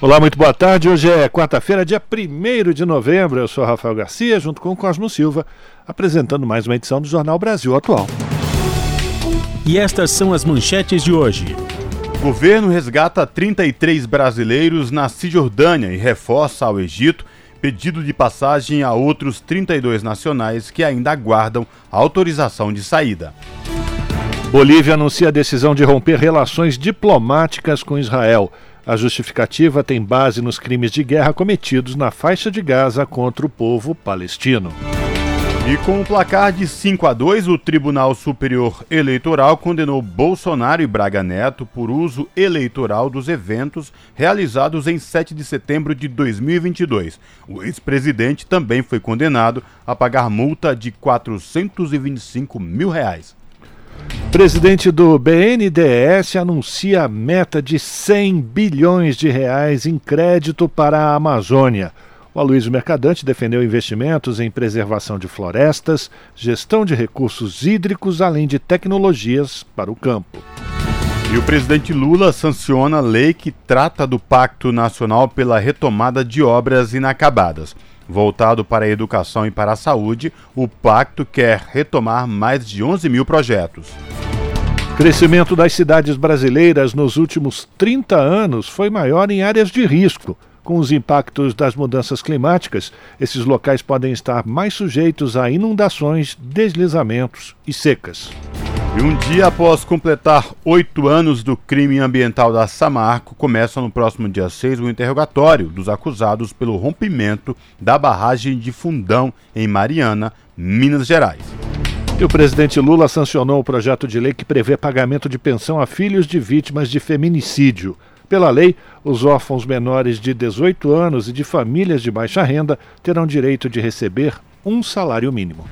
Olá, muito boa tarde. Hoje é quarta-feira, dia 1 de novembro. Eu sou Rafael Garcia, junto com o Cosmo Silva, apresentando mais uma edição do Jornal Brasil Atual. E estas são as manchetes de hoje. Governo resgata 33 brasileiros na Cisjordânia e reforça ao Egito pedido de passagem a outros 32 nacionais que ainda aguardam autorização de saída. Bolívia anuncia a decisão de romper relações diplomáticas com Israel. A justificativa tem base nos crimes de guerra cometidos na faixa de Gaza contra o povo palestino. E com um placar de 5 a 2, o Tribunal Superior Eleitoral condenou Bolsonaro e Braga Neto por uso eleitoral dos eventos realizados em 7 de setembro de 2022. O ex-presidente também foi condenado a pagar multa de 425 mil reais. Presidente do BNDES anuncia meta de 100 bilhões de reais em crédito para a Amazônia. O Aloysio Mercadante defendeu investimentos em preservação de florestas, gestão de recursos hídricos, além de tecnologias para o campo. E o presidente Lula sanciona a lei que trata do Pacto Nacional pela retomada de obras inacabadas. Voltado para a educação e para a saúde, o pacto quer retomar mais de 11 mil projetos. Crescimento das cidades brasileiras nos últimos 30 anos foi maior em áreas de risco. Com os impactos das mudanças climáticas, esses locais podem estar mais sujeitos a inundações, deslizamentos e secas. E um dia após completar oito anos do crime ambiental da Samarco, começa no próximo dia 6 o interrogatório dos acusados pelo rompimento da barragem de Fundão, em Mariana, Minas Gerais. E o presidente Lula sancionou o projeto de lei que prevê pagamento de pensão a filhos de vítimas de feminicídio. Pela lei, os órfãos menores de 18 anos e de famílias de baixa renda terão direito de receber um salário mínimo.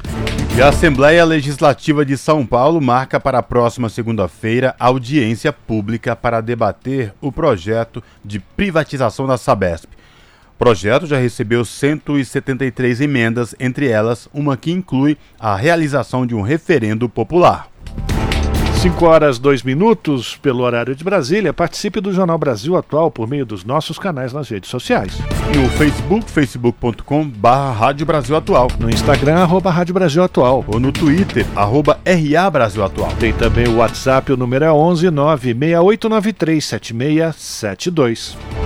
E a Assembleia Legislativa de São Paulo marca para a próxima segunda-feira audiência pública para debater o projeto de privatização da Sabesp. O projeto já recebeu 173 emendas, entre elas uma que inclui a realização de um referendo popular. 5 horas 2 minutos pelo horário de Brasília. Participe do Jornal Brasil Atual por meio dos nossos canais nas redes sociais. No Facebook, facebook.com barra Rádio Brasil Atual. No Instagram, arroba Rádio Brasil Atual. Ou no Twitter, arroba RA Brasil Atual. Tem também o WhatsApp, o número é 11 96893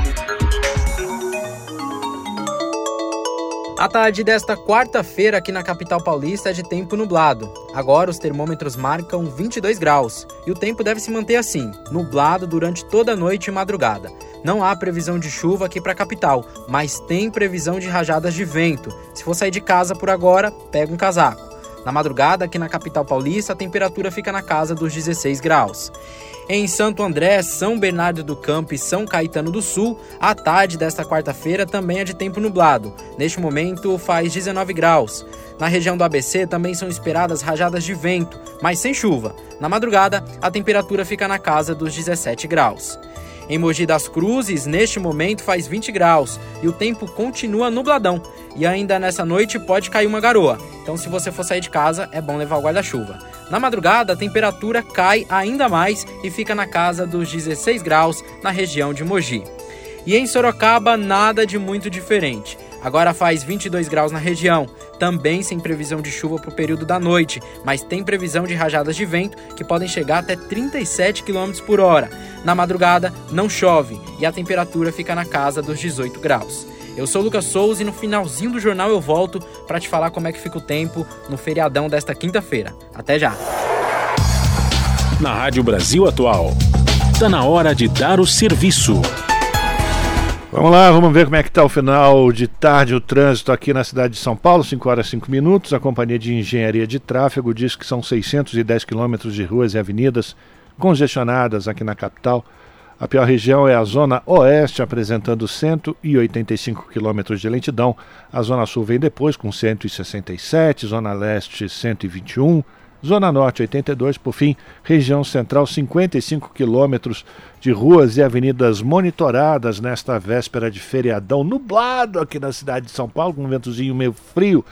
A tarde desta quarta-feira aqui na capital paulista é de tempo nublado. Agora os termômetros marcam 22 graus e o tempo deve se manter assim, nublado durante toda a noite e madrugada. Não há previsão de chuva aqui para a capital, mas tem previsão de rajadas de vento. Se for sair de casa por agora, pega um casaco. Na madrugada, aqui na capital paulista, a temperatura fica na casa dos 16 graus. Em Santo André, São Bernardo do Campo e São Caetano do Sul, a tarde desta quarta-feira também é de tempo nublado. Neste momento faz 19 graus. Na região do ABC também são esperadas rajadas de vento, mas sem chuva. Na madrugada, a temperatura fica na casa dos 17 graus. Em Mogi das Cruzes, neste momento faz 20 graus e o tempo continua nubladão. E ainda nessa noite pode cair uma garoa. Então, se você for sair de casa, é bom levar o guarda-chuva. Na madrugada, a temperatura cai ainda mais e fica na casa dos 16 graus na região de Mogi. E em Sorocaba, nada de muito diferente. Agora faz 22 graus na região, também sem previsão de chuva para o período da noite, mas tem previsão de rajadas de vento que podem chegar até 37 km por hora. Na madrugada, não chove e a temperatura fica na casa dos 18 graus. Eu sou o Lucas Souza e no finalzinho do jornal eu volto para te falar como é que fica o tempo no feriadão desta quinta-feira. Até já! Na Rádio Brasil Atual, está na hora de dar o serviço. Vamos lá, vamos ver como é que está o final de tarde o trânsito aqui na cidade de São Paulo, 5 horas e 5 minutos. A Companhia de Engenharia de Tráfego diz que são 610 quilômetros de ruas e avenidas congestionadas aqui na capital. A pior região é a Zona Oeste, apresentando 185 quilômetros de lentidão. A Zona Sul vem depois, com 167, Zona Leste 121, Zona Norte 82, por fim, região central 55 quilômetros de ruas e avenidas monitoradas nesta véspera de feriadão nublado aqui na cidade de São Paulo, com um ventozinho meio frio.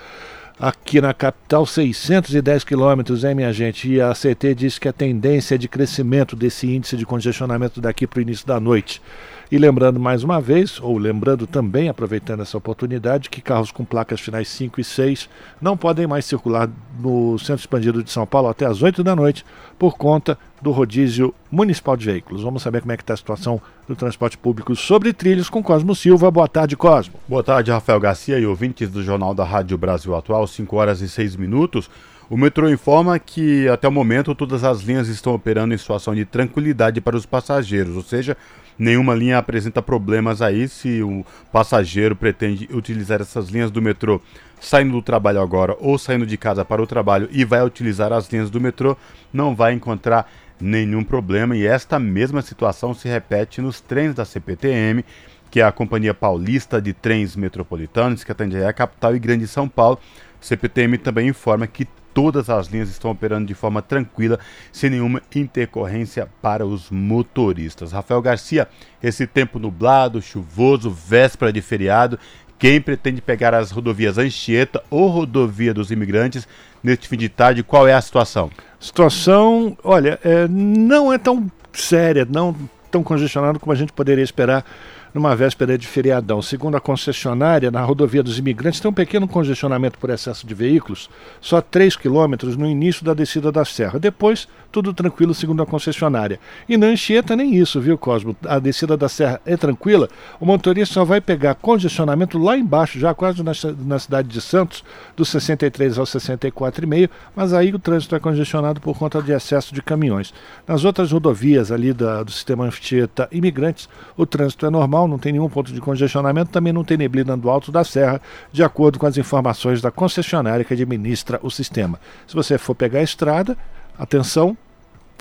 Aqui na capital, 610 quilômetros, hein, minha gente? E a CT diz que a tendência é de crescimento desse índice de congestionamento daqui para o início da noite. E lembrando mais uma vez, ou lembrando também, aproveitando essa oportunidade, que carros com placas finais 5 e 6 não podem mais circular no centro expandido de São Paulo até as 8 da noite por conta do rodízio municipal de veículos. Vamos saber como é que está a situação do transporte público sobre trilhos com Cosmo Silva. Boa tarde, Cosmo. Boa tarde, Rafael Garcia e ouvintes do Jornal da Rádio Brasil Atual, 5 horas e 6 minutos. O metrô informa que até o momento todas as linhas estão operando em situação de tranquilidade para os passageiros, ou seja, nenhuma linha apresenta problemas aí se o passageiro pretende utilizar essas linhas do metrô saindo do trabalho agora ou saindo de casa para o trabalho e vai utilizar as linhas do metrô, não vai encontrar nenhum problema e esta mesma situação se repete nos trens da CPTM, que é a Companhia Paulista de Trens Metropolitanos, que atende a capital e Grande São Paulo. CPTM também informa que todas as linhas estão operando de forma tranquila, sem nenhuma intercorrência para os motoristas. Rafael Garcia, esse tempo nublado, chuvoso, véspera de feriado, quem pretende pegar as rodovias Anchieta ou Rodovia dos Imigrantes neste fim de tarde, qual é a situação? Situação, olha, é, não é tão séria, não tão congestionado como a gente poderia esperar numa véspera de feriadão. Segundo a concessionária, na rodovia dos imigrantes tem um pequeno congestionamento por excesso de veículos, só 3 quilômetros no início da descida da serra. Depois, tudo tranquilo, segundo a concessionária. E na Anchieta nem isso, viu, Cosmo? A descida da serra é tranquila, o motorista só vai pegar congestionamento lá embaixo, já quase na, na cidade de Santos, dos 63 ao 64,5, mas aí o trânsito é congestionado por conta de excesso de caminhões. Nas outras rodovias ali da, do sistema Anchieta Imigrantes, o trânsito é normal, não tem nenhum ponto de congestionamento, também não tem neblina do alto da serra, de acordo com as informações da concessionária que administra o sistema. Se você for pegar a estrada, atenção,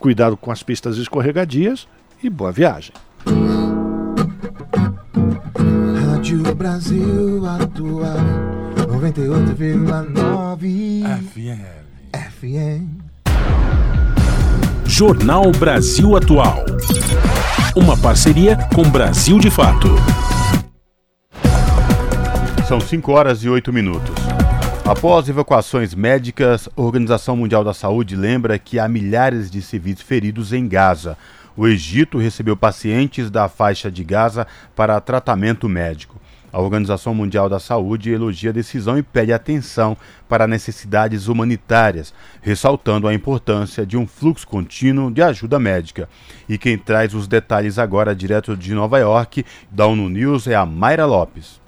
cuidado com as pistas escorregadias e boa viagem. Rádio Brasil Atual 98,9 FM. FM. Jornal Brasil Atual. Uma parceria com Brasil de Fato. São 5 horas e 8 minutos. Após evacuações médicas, a Organização Mundial da Saúde lembra que há milhares de civis feridos em Gaza. O Egito recebeu pacientes da faixa de Gaza para tratamento médico. A Organização Mundial da Saúde elogia a decisão e pede atenção para necessidades humanitárias, ressaltando a importância de um fluxo contínuo de ajuda médica. E quem traz os detalhes agora direto de Nova York, da ONU News, é a Mayra Lopes.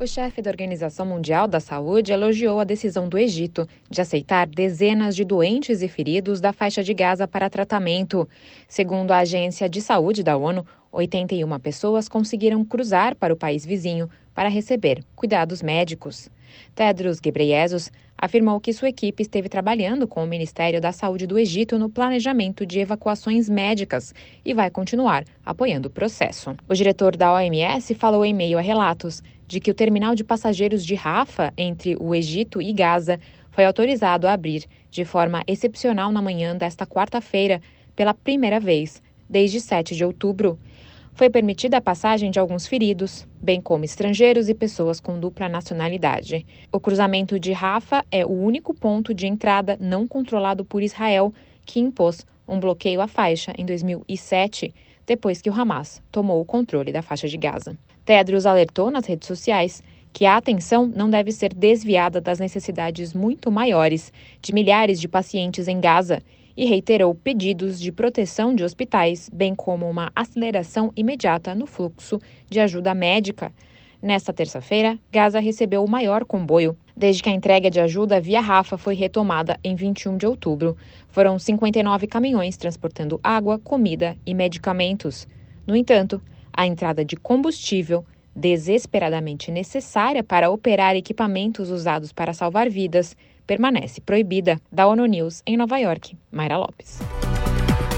O chefe da Organização Mundial da Saúde elogiou a decisão do Egito de aceitar dezenas de doentes e feridos da faixa de Gaza para tratamento. Segundo a Agência de Saúde da ONU, 81 pessoas conseguiram cruzar para o país vizinho para receber cuidados médicos. Tedros Ghebreyesus afirmou que sua equipe esteve trabalhando com o Ministério da Saúde do Egito no planejamento de evacuações médicas e vai continuar apoiando o processo. O diretor da OMS falou em meio a relatos de que o terminal de passageiros de Rafa, entre o Egito e Gaza, foi autorizado a abrir de forma excepcional na manhã desta quarta-feira, pela primeira vez desde 7 de outubro. Foi permitida a passagem de alguns feridos, bem como estrangeiros e pessoas com dupla nacionalidade. O cruzamento de Rafa é o único ponto de entrada não controlado por Israel que impôs um bloqueio à faixa em 2007, depois que o Hamas tomou o controle da faixa de Gaza. Tedros alertou nas redes sociais que a atenção não deve ser desviada das necessidades muito maiores de milhares de pacientes em Gaza e reiterou pedidos de proteção de hospitais, bem como uma aceleração imediata no fluxo de ajuda médica. Nesta terça-feira, Gaza recebeu o maior comboio desde que a entrega de ajuda via Rafa foi retomada em 21 de outubro. Foram 59 caminhões transportando água, comida e medicamentos. No entanto, a entrada de combustível desesperadamente necessária para operar equipamentos usados para salvar vidas, permanece proibida. Da ONU News, em Nova York, Mayra Lopes.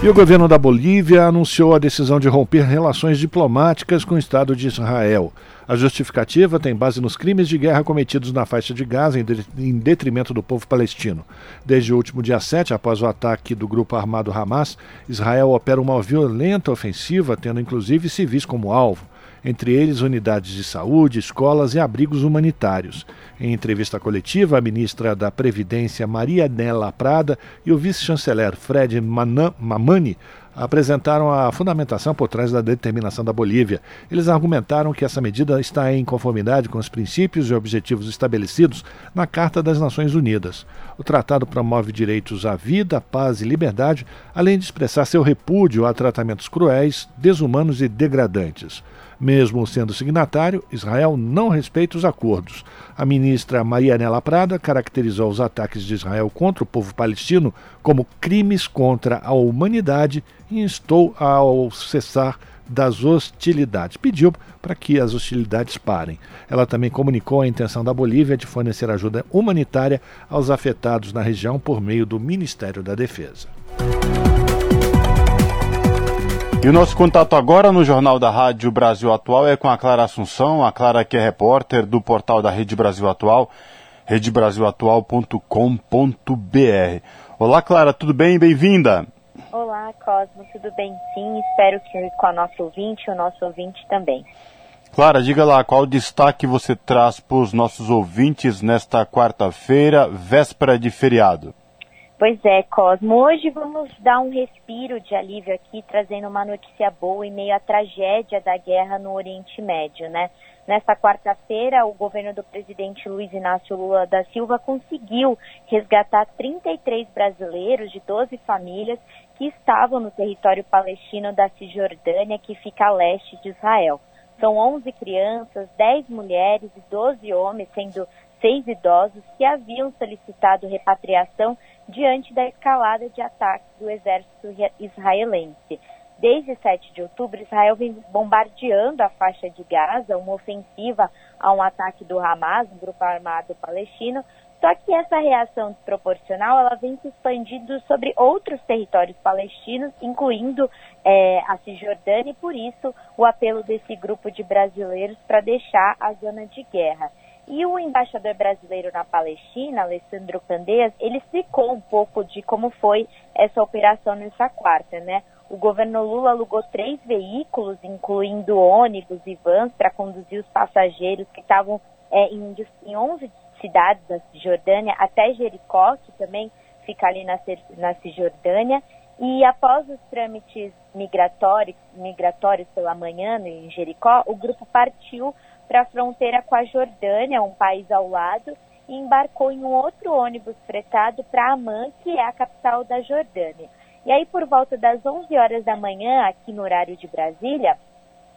E o governo da Bolívia anunciou a decisão de romper relações diplomáticas com o Estado de Israel. A justificativa tem base nos crimes de guerra cometidos na faixa de Gaza em detrimento do povo palestino. Desde o último dia 7, após o ataque do grupo armado Hamas, Israel opera uma violenta ofensiva, tendo inclusive civis como alvo entre eles unidades de saúde, escolas e abrigos humanitários. Em entrevista coletiva, a ministra da Previdência Maria Nela Prada e o vice-chanceler Fred Mamani apresentaram a fundamentação por trás da determinação da Bolívia. Eles argumentaram que essa medida está em conformidade com os princípios e objetivos estabelecidos na Carta das Nações Unidas. O tratado promove direitos à vida, paz e liberdade, além de expressar seu repúdio a tratamentos cruéis, desumanos e degradantes. Mesmo sendo signatário, Israel não respeita os acordos. A ministra Marianela Prada caracterizou os ataques de Israel contra o povo palestino como crimes contra a humanidade e instou ao cessar das hostilidades. Pediu para que as hostilidades parem. Ela também comunicou a intenção da Bolívia de fornecer ajuda humanitária aos afetados na região por meio do Ministério da Defesa. E o nosso contato agora no Jornal da Rádio Brasil Atual é com a Clara Assunção, a Clara que é repórter do portal da Rede Brasil Atual, redebrasilatual.com.br. Olá, Clara, tudo bem? Bem-vinda. Olá, Cosmo, tudo bem? Sim, espero que com a nossa ouvinte, o nosso ouvinte também. Clara, diga lá, qual destaque você traz para os nossos ouvintes nesta quarta-feira, véspera de feriado? Pois é, Cosmo. Hoje vamos dar um respiro de alívio aqui, trazendo uma notícia boa em meio à tragédia da guerra no Oriente Médio, né? Nesta quarta-feira, o governo do presidente Luiz Inácio Lula da Silva conseguiu resgatar 33 brasileiros de 12 famílias que estavam no território palestino da Cisjordânia, que fica a leste de Israel. São 11 crianças, 10 mulheres e 12 homens, sendo seis idosos que haviam solicitado repatriação diante da escalada de ataques do exército israelense. Desde 7 de outubro, Israel vem bombardeando a faixa de Gaza, uma ofensiva a um ataque do Hamas, um grupo armado palestino. Só que essa reação desproporcional ela vem se expandindo sobre outros territórios palestinos, incluindo é, a Cisjordânia, e por isso o apelo desse grupo de brasileiros para deixar a zona de guerra. E o embaixador brasileiro na Palestina, Alessandro Candeias, ele explicou um pouco de como foi essa operação nessa quarta, né? O governo Lula alugou três veículos, incluindo ônibus e vans, para conduzir os passageiros que estavam é, em, em 11 cidades da Cisjordânia até Jericó, que também fica ali na, na Cisjordânia. E após os trâmites migratórios, migratórios pela manhã em Jericó, o grupo partiu para a fronteira com a Jordânia, um país ao lado, e embarcou em um outro ônibus fretado para Amman, que é a capital da Jordânia. E aí, por volta das 11 horas da manhã, aqui no horário de Brasília,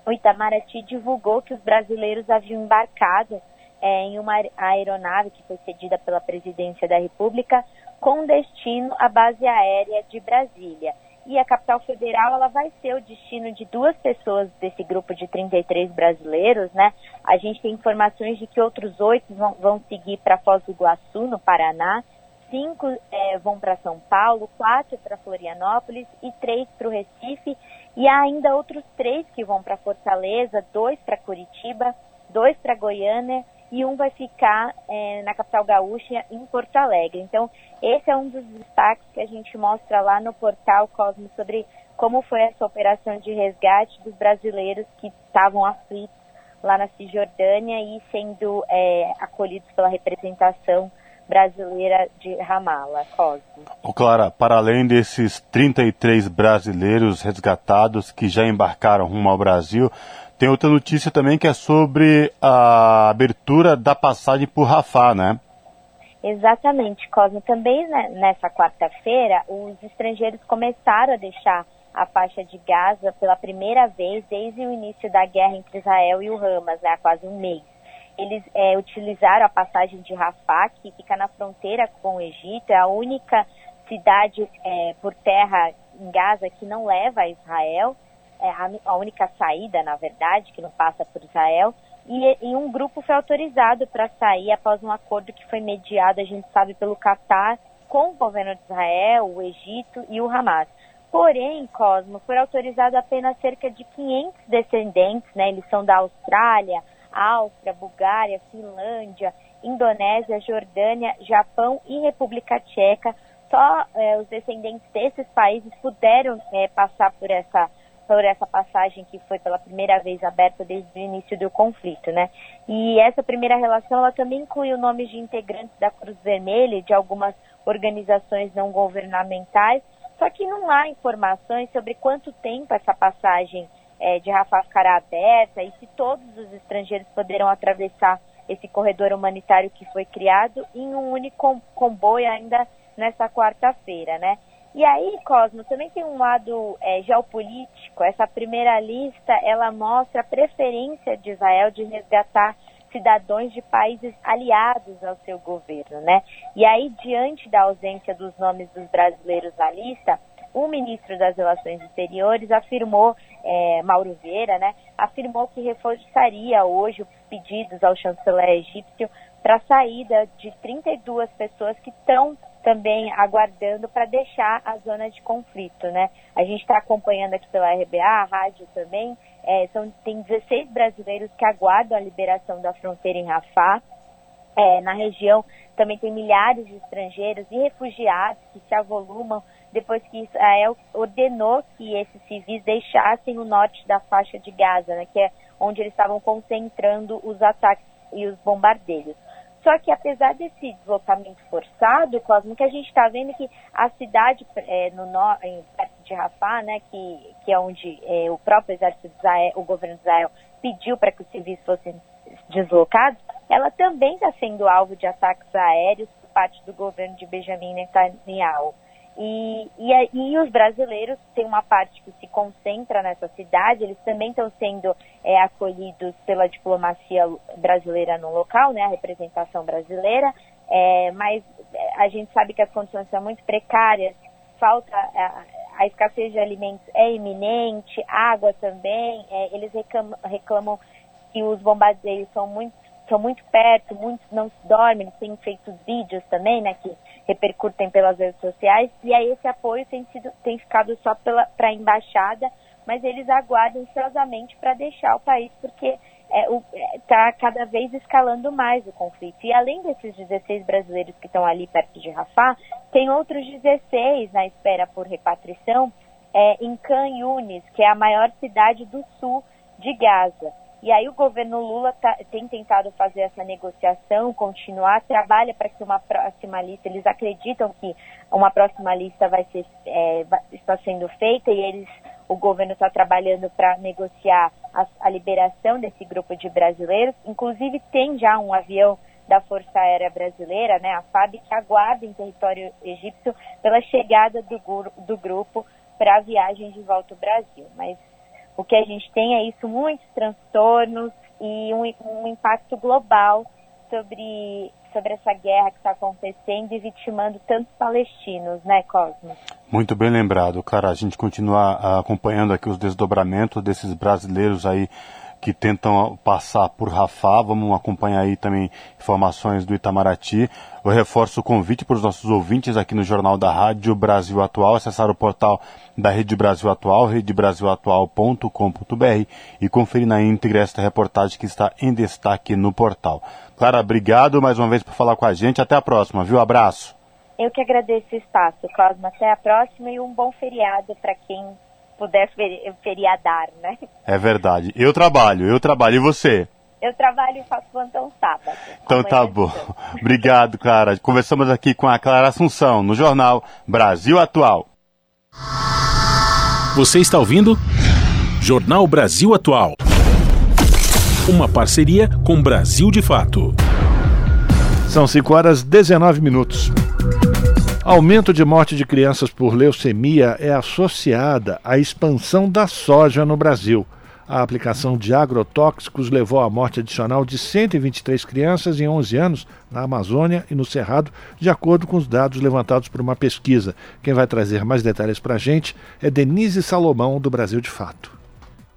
o Itamaraty divulgou que os brasileiros haviam embarcado é, em uma aeronave que foi cedida pela Presidência da República com destino à base aérea de Brasília e a capital federal ela vai ser o destino de duas pessoas desse grupo de 33 brasileiros, né? A gente tem informações de que outros oito vão, vão seguir para Foz do Iguaçu, no Paraná, cinco é, vão para São Paulo, quatro para Florianópolis e três para o Recife, e há ainda outros três que vão para Fortaleza, dois para Curitiba, dois para Goiânia e um vai ficar é, na capital gaúcha, em Porto Alegre. Então, esse é um dos destaques que a gente mostra lá no portal Cosmo sobre como foi essa operação de resgate dos brasileiros que estavam aflitos lá na Cisjordânia e sendo é, acolhidos pela representação brasileira de Ramala, Cosmo. Oh, Clara, para além desses 33 brasileiros resgatados que já embarcaram rumo ao Brasil, tem outra notícia também que é sobre a abertura da passagem por Rafah, né? Exatamente, Cosmo. Também né, nessa quarta-feira, os estrangeiros começaram a deixar a faixa de Gaza pela primeira vez desde o início da guerra entre Israel e o Hamas, né, há quase um mês. Eles é, utilizaram a passagem de Rafah, que fica na fronteira com o Egito, é a única cidade é, por terra em Gaza que não leva a Israel é a, única saída, na verdade, que não passa por Israel, e, e um grupo foi autorizado para sair após um acordo que foi mediado, a gente sabe, pelo Catar com o governo de Israel, o Egito e o Hamas. Porém, Cosmo, foi autorizado apenas cerca de 500 descendentes, né? Eles são da Austrália, Áustria, Bulgária, Finlândia, Indonésia, Jordânia, Japão e República Tcheca. Só é, os descendentes desses países puderam é, passar por essa por essa passagem que foi pela primeira vez aberta desde o início do conflito, né? E essa primeira relação ela também inclui o nome de integrantes da Cruz Vermelha e de algumas organizações não governamentais, só que não há informações sobre quanto tempo essa passagem é, de Rafah ficará aberta e se todos os estrangeiros poderão atravessar esse corredor humanitário que foi criado em um único comboio ainda nessa quarta-feira, né? E aí, Cosmo, também tem um lado é, geopolítico. Essa primeira lista, ela mostra a preferência de Israel de resgatar cidadãos de países aliados ao seu governo, né? E aí, diante da ausência dos nomes dos brasileiros na lista, o ministro das Relações Exteriores afirmou, é, Mauro Vieira, né, afirmou que reforçaria hoje os pedidos ao chanceler egípcio para a saída de 32 pessoas que estão também aguardando para deixar a zona de conflito, né? A gente está acompanhando aqui pela RBA, a rádio também, é, são, tem 16 brasileiros que aguardam a liberação da fronteira em Rafah. É, na região também tem milhares de estrangeiros e refugiados que se avolumam depois que Israel ordenou que esses civis deixassem o norte da faixa de Gaza, né, que é onde eles estavam concentrando os ataques e os bombardeios. Só que apesar desse deslocamento forçado, Cosmo, que a gente está vendo que a cidade é, no em, perto de Rafah, né, que, que é onde é, o próprio exército de Israel, o governo de Israel pediu para que os civis fossem deslocados, ela também está sendo alvo de ataques aéreos por parte do governo de Benjamin Netanyahu. E, e, e, os brasileiros têm uma parte que se concentra nessa cidade, eles também estão sendo é, acolhidos pela diplomacia brasileira no local, né, a representação brasileira, é, mas é, a gente sabe que as condições são muito precárias, falta a, a escassez de alimentos é iminente, água também, é, eles reclamam, reclamam que os bombardeios são muito, são muito perto, muitos não dormem, eles têm feito vídeos também, né, que repercutem pelas redes sociais, e aí esse apoio tem, sido, tem ficado só para a embaixada, mas eles aguardam ansiosamente para deixar o país, porque está é, é, tá cada vez escalando mais o conflito. E além desses 16 brasileiros que estão ali perto de Rafah, tem outros 16 na espera por repatriação é, em Khan Yunis, que é a maior cidade do sul de Gaza. E aí o governo Lula tá, tem tentado fazer essa negociação, continuar, trabalha para que uma próxima lista, eles acreditam que uma próxima lista vai ser, é, está sendo feita e eles, o governo está trabalhando para negociar a, a liberação desse grupo de brasileiros. Inclusive tem já um avião da Força Aérea Brasileira, né, a FAB, que aguarda em território egípcio pela chegada do, do grupo para a viagem de volta ao Brasil. Mas o que a gente tem é isso, muitos transtornos e um, um impacto global sobre, sobre essa guerra que está acontecendo e vitimando tantos palestinos, né, Cosmo? Muito bem lembrado, cara. A gente continua ah, acompanhando aqui os desdobramentos desses brasileiros aí que tentam passar por Rafah. Vamos acompanhar aí também informações do Itamaraty. Eu reforço o convite para os nossos ouvintes aqui no Jornal da Rádio Brasil Atual, acessar o portal da Rede Brasil Atual, redebrasilatual.com.br e conferir na íntegra esta reportagem que está em destaque no portal. Clara, obrigado mais uma vez por falar com a gente. Até a próxima, viu? Abraço. Eu que agradeço o espaço, Cosmo. Até a próxima e um bom feriado para quem puder feriadar, né? É verdade. Eu trabalho, eu trabalho. E você? Eu trabalho e faço plantão sábado. Então tá bom. Obrigado, Clara. Conversamos aqui com a Clara Assunção, no jornal Brasil Atual. Você está ouvindo? Jornal Brasil Atual. Uma parceria com Brasil de Fato. São 5 horas 19 minutos. Aumento de morte de crianças por leucemia é associada à expansão da soja no Brasil. A aplicação de agrotóxicos levou à morte adicional de 123 crianças em 11 anos na Amazônia e no Cerrado, de acordo com os dados levantados por uma pesquisa. Quem vai trazer mais detalhes para a gente é Denise Salomão, do Brasil de Fato.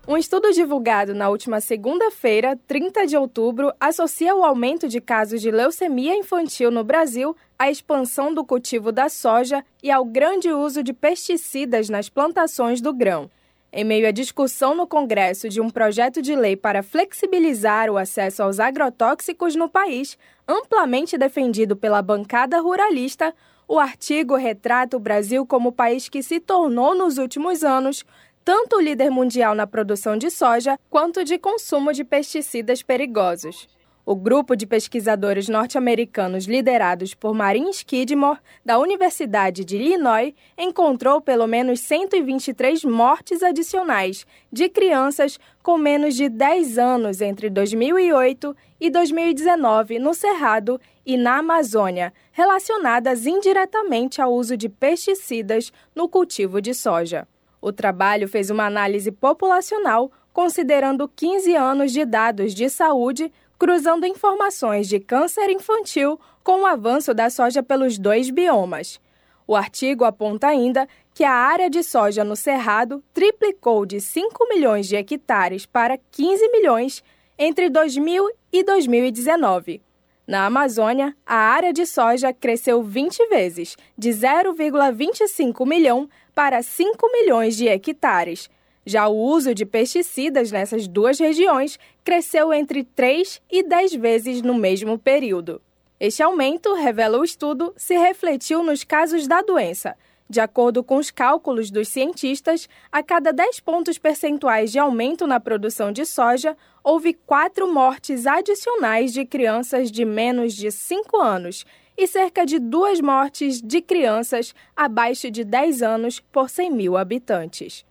Um estudo divulgado na última segunda-feira, 30 de outubro, associa o aumento de casos de leucemia infantil no Brasil à expansão do cultivo da soja e ao grande uso de pesticidas nas plantações do grão. Em meio à discussão no Congresso de um projeto de lei para flexibilizar o acesso aos agrotóxicos no país, amplamente defendido pela bancada ruralista, o artigo retrata o Brasil como o país que se tornou nos últimos anos tanto o líder mundial na produção de soja quanto de consumo de pesticidas perigosos. O grupo de pesquisadores norte-americanos liderados por Marin Skidmore, da Universidade de Illinois, encontrou pelo menos 123 mortes adicionais de crianças com menos de 10 anos entre 2008 e 2019 no Cerrado e na Amazônia, relacionadas indiretamente ao uso de pesticidas no cultivo de soja. O trabalho fez uma análise populacional considerando 15 anos de dados de saúde, cruzando informações de câncer infantil com o avanço da soja pelos dois biomas. O artigo aponta ainda que a área de soja no Cerrado triplicou de 5 milhões de hectares para 15 milhões entre 2000 e 2019. Na Amazônia, a área de soja cresceu 20 vezes, de 0,25 milhão para 5 milhões de hectares. Já o uso de pesticidas nessas duas regiões cresceu entre 3 e 10 vezes no mesmo período. Este aumento, revela o estudo, se refletiu nos casos da doença. De acordo com os cálculos dos cientistas, a cada 10 pontos percentuais de aumento na produção de soja, houve quatro mortes adicionais de crianças de menos de 5 anos e cerca de duas mortes de crianças abaixo de 10 anos por 100 mil habitantes.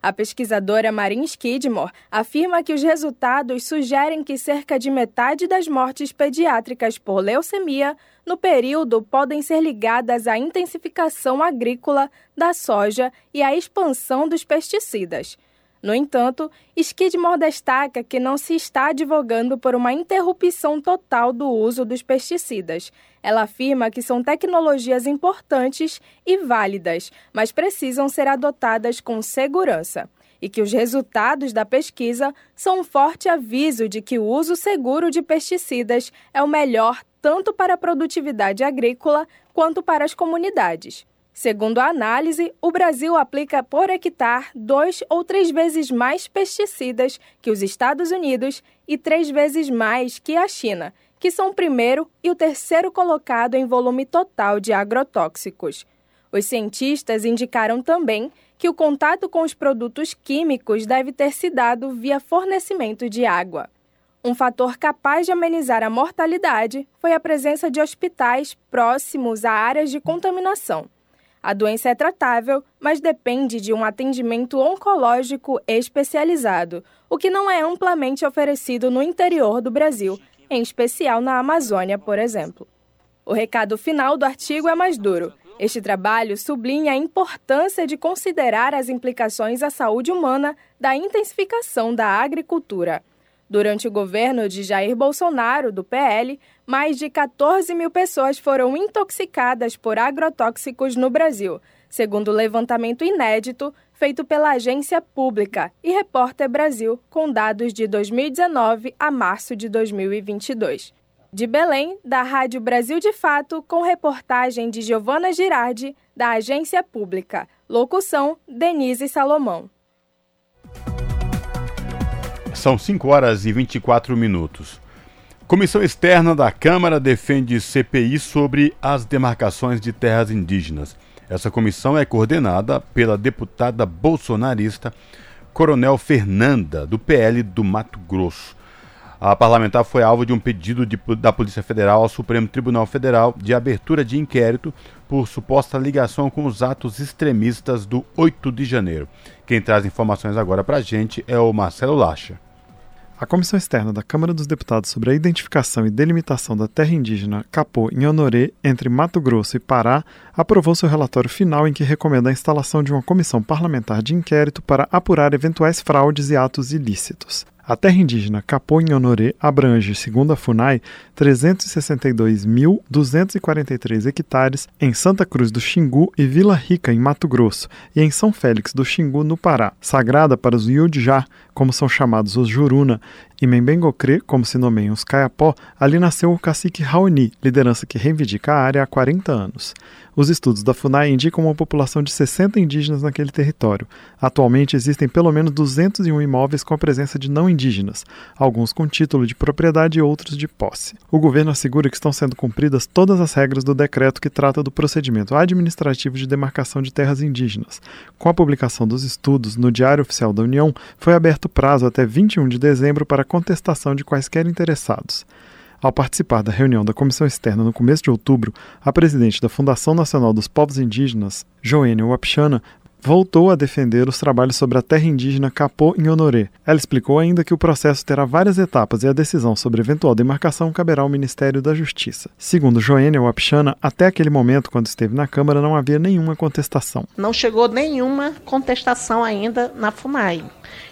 A pesquisadora Marin Skidmore afirma que os resultados sugerem que cerca de metade das mortes pediátricas por leucemia no período podem ser ligadas à intensificação agrícola da soja e à expansão dos pesticidas. No entanto, Skidmore destaca que não se está advogando por uma interrupção total do uso dos pesticidas. Ela afirma que são tecnologias importantes e válidas, mas precisam ser adotadas com segurança. E que os resultados da pesquisa são um forte aviso de que o uso seguro de pesticidas é o melhor tanto para a produtividade agrícola quanto para as comunidades. Segundo a análise, o Brasil aplica por hectare dois ou três vezes mais pesticidas que os Estados Unidos e três vezes mais que a China, que são o primeiro e o terceiro colocado em volume total de agrotóxicos. Os cientistas indicaram também que o contato com os produtos químicos deve ter se dado via fornecimento de água. Um fator capaz de amenizar a mortalidade foi a presença de hospitais próximos a áreas de contaminação. A doença é tratável, mas depende de um atendimento oncológico especializado, o que não é amplamente oferecido no interior do Brasil, em especial na Amazônia, por exemplo. O recado final do artigo é mais duro. Este trabalho sublinha a importância de considerar as implicações à saúde humana da intensificação da agricultura. Durante o governo de Jair Bolsonaro, do PL, mais de 14 mil pessoas foram intoxicadas por agrotóxicos no Brasil, segundo o levantamento inédito feito pela agência pública e Repórter Brasil, com dados de 2019 a março de 2022. De Belém, da Rádio Brasil de Fato, com reportagem de Giovana Girardi, da agência pública. Locução: Denise Salomão. São 5 horas e 24 minutos. Comissão externa da Câmara defende CPI sobre as demarcações de terras indígenas. Essa comissão é coordenada pela deputada bolsonarista Coronel Fernanda, do PL do Mato Grosso. A parlamentar foi alvo de um pedido de, da Polícia Federal ao Supremo Tribunal Federal de abertura de inquérito por suposta ligação com os atos extremistas do 8 de janeiro. Quem traz informações agora para a gente é o Marcelo Lacha. A Comissão Externa da Câmara dos Deputados sobre a Identificação e Delimitação da Terra Indígena Capô em Honoré, entre Mato Grosso e Pará, aprovou seu relatório final em que recomenda a instalação de uma comissão parlamentar de inquérito para apurar eventuais fraudes e atos ilícitos. A terra indígena Capô-Inhonorê abrange, segundo a FUNAI, 362.243 hectares em Santa Cruz do Xingu e Vila Rica, em Mato Grosso, e em São Félix do Xingu, no Pará, sagrada para os Yudjá, como são chamados os Juruna, e Membengocrê, como se nomeiam os Caiapó, ali nasceu o cacique Raoni, liderança que reivindica a área há 40 anos. Os estudos da FUNAI indicam uma população de 60 indígenas naquele território. Atualmente existem pelo menos 201 imóveis com a presença de não indígenas, alguns com título de propriedade e outros de posse. O governo assegura que estão sendo cumpridas todas as regras do decreto que trata do procedimento administrativo de demarcação de terras indígenas. Com a publicação dos estudos no Diário Oficial da União, foi aberto prazo até 21 de dezembro para contestação de quaisquer interessados. Ao participar da reunião da comissão externa no começo de outubro, a presidente da Fundação Nacional dos Povos Indígenas, Joênia Wapchana, voltou a defender os trabalhos sobre a terra indígena Capô em Honoré. Ela explicou ainda que o processo terá várias etapas e a decisão sobre eventual demarcação caberá ao Ministério da Justiça. Segundo Joênia Wapchana, até aquele momento, quando esteve na Câmara, não havia nenhuma contestação. Não chegou nenhuma contestação ainda na FUNAI.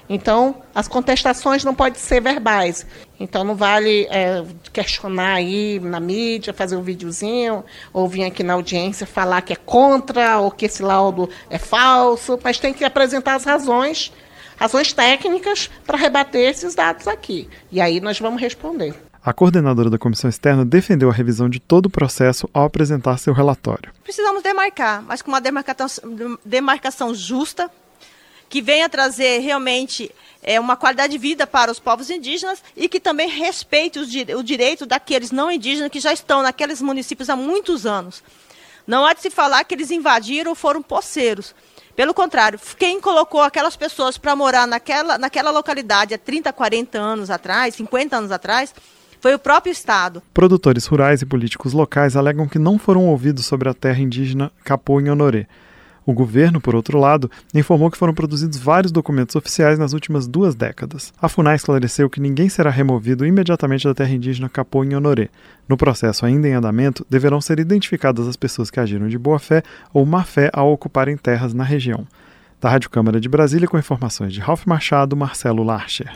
Então, as contestações não podem ser verbais. Então, não vale é, questionar aí na mídia, fazer um videozinho, ou vir aqui na audiência falar que é contra, ou que esse laudo é falso, mas tem que apresentar as razões, razões técnicas para rebater esses dados aqui. E aí nós vamos responder. A coordenadora da comissão externa defendeu a revisão de todo o processo ao apresentar seu relatório. Precisamos demarcar, mas com uma demarcação, demarcação justa, que venha trazer realmente é, uma qualidade de vida para os povos indígenas e que também respeite os, o direito daqueles não indígenas que já estão naqueles municípios há muitos anos. Não há de se falar que eles invadiram ou foram poceiros. Pelo contrário, quem colocou aquelas pessoas para morar naquela, naquela localidade há 30, 40 anos atrás, 50 anos atrás, foi o próprio Estado. Produtores rurais e políticos locais alegam que não foram ouvidos sobre a terra indígena Capô Honoré. O governo, por outro lado, informou que foram produzidos vários documentos oficiais nas últimas duas décadas. A FUNAI esclareceu que ninguém será removido imediatamente da terra indígena Capô em Honoré. No processo ainda em andamento, deverão ser identificadas as pessoas que agiram de boa fé ou má fé ao ocuparem terras na região. Da Rádio Câmara de Brasília, com informações de Ralph Machado, Marcelo Larcher.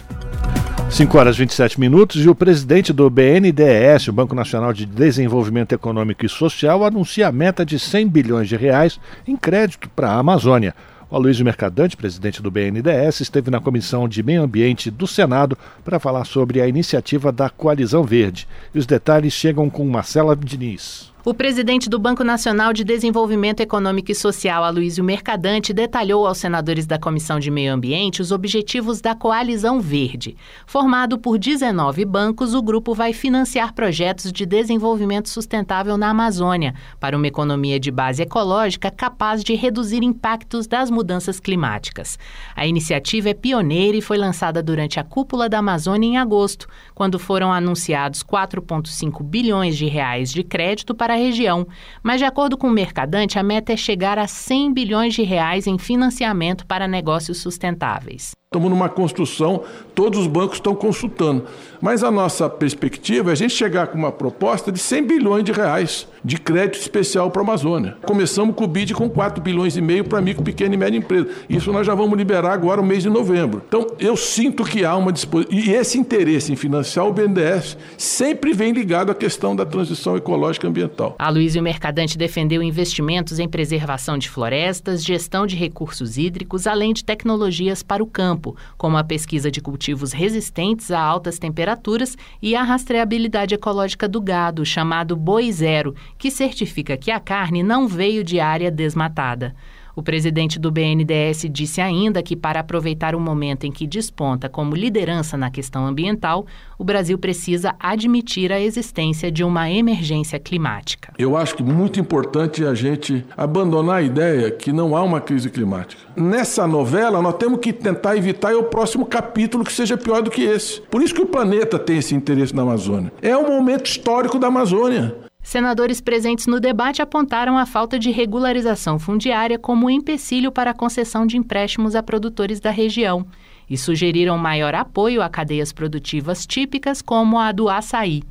5 horas e 27 minutos e o presidente do BNDES, o Banco Nacional de Desenvolvimento Econômico e Social, anuncia a meta de 100 bilhões de reais em crédito para a Amazônia. O Aloysio Mercadante, presidente do BNDES, esteve na Comissão de Meio Ambiente do Senado para falar sobre a iniciativa da Coalizão Verde. E os detalhes chegam com Marcela Diniz. O presidente do Banco Nacional de Desenvolvimento Econômico e Social, Aloysio Mercadante, detalhou aos senadores da Comissão de Meio Ambiente os objetivos da Coalizão Verde. Formado por 19 bancos, o grupo vai financiar projetos de desenvolvimento sustentável na Amazônia, para uma economia de base ecológica capaz de reduzir impactos das mudanças climáticas. A iniciativa é pioneira e foi lançada durante a cúpula da Amazônia em agosto, quando foram anunciados 4,5 bilhões de reais de crédito para para a região, mas de acordo com o Mercadante, a meta é chegar a 100 bilhões de reais em financiamento para negócios sustentáveis. Estamos numa construção, todos os bancos estão consultando. Mas a nossa perspectiva é a gente chegar com uma proposta de 100 bilhões de reais de crédito especial para a Amazônia. Começamos com o BID com 4 bilhões e meio para micro, pequena e média empresa. Isso nós já vamos liberar agora no mês de novembro. Então, eu sinto que há uma disposição. E esse interesse em financiar o BNDES sempre vem ligado à questão da transição ecológica e ambiental. A Luísio Mercadante defendeu investimentos em preservação de florestas, gestão de recursos hídricos, além de tecnologias para o campo campo, como a pesquisa de cultivos resistentes a altas temperaturas e a rastreabilidade ecológica do gado, chamado Boi Zero, que certifica que a carne não veio de área desmatada. O presidente do BNDES disse ainda que, para aproveitar o momento em que desponta como liderança na questão ambiental, o Brasil precisa admitir a existência de uma emergência climática. Eu acho que muito importante a gente abandonar a ideia que não há uma crise climática. Nessa novela, nós temos que tentar evitar o próximo capítulo que seja pior do que esse. Por isso que o planeta tem esse interesse na Amazônia. É um momento histórico da Amazônia. Senadores presentes no debate apontaram a falta de regularização fundiária como empecilho para a concessão de empréstimos a produtores da região e sugeriram maior apoio a cadeias produtivas típicas como a do açaí.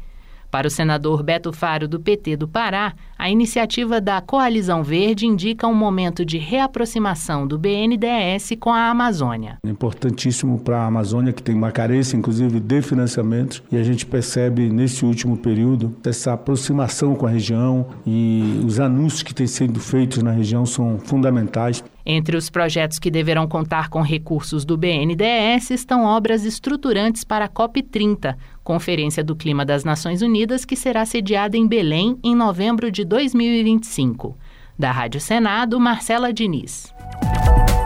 Para o senador Beto Faro, do PT do Pará, a iniciativa da Coalizão Verde indica um momento de reaproximação do BNDES com a Amazônia. É importantíssimo para a Amazônia, que tem uma carência, inclusive, de financiamentos, e a gente percebe nesse último período essa aproximação com a região e os anúncios que têm sido feitos na região são fundamentais. Entre os projetos que deverão contar com recursos do BNDES estão obras estruturantes para a COP30, Conferência do Clima das Nações Unidas, que será sediada em Belém em novembro de 2025. Da Rádio Senado, Marcela Diniz.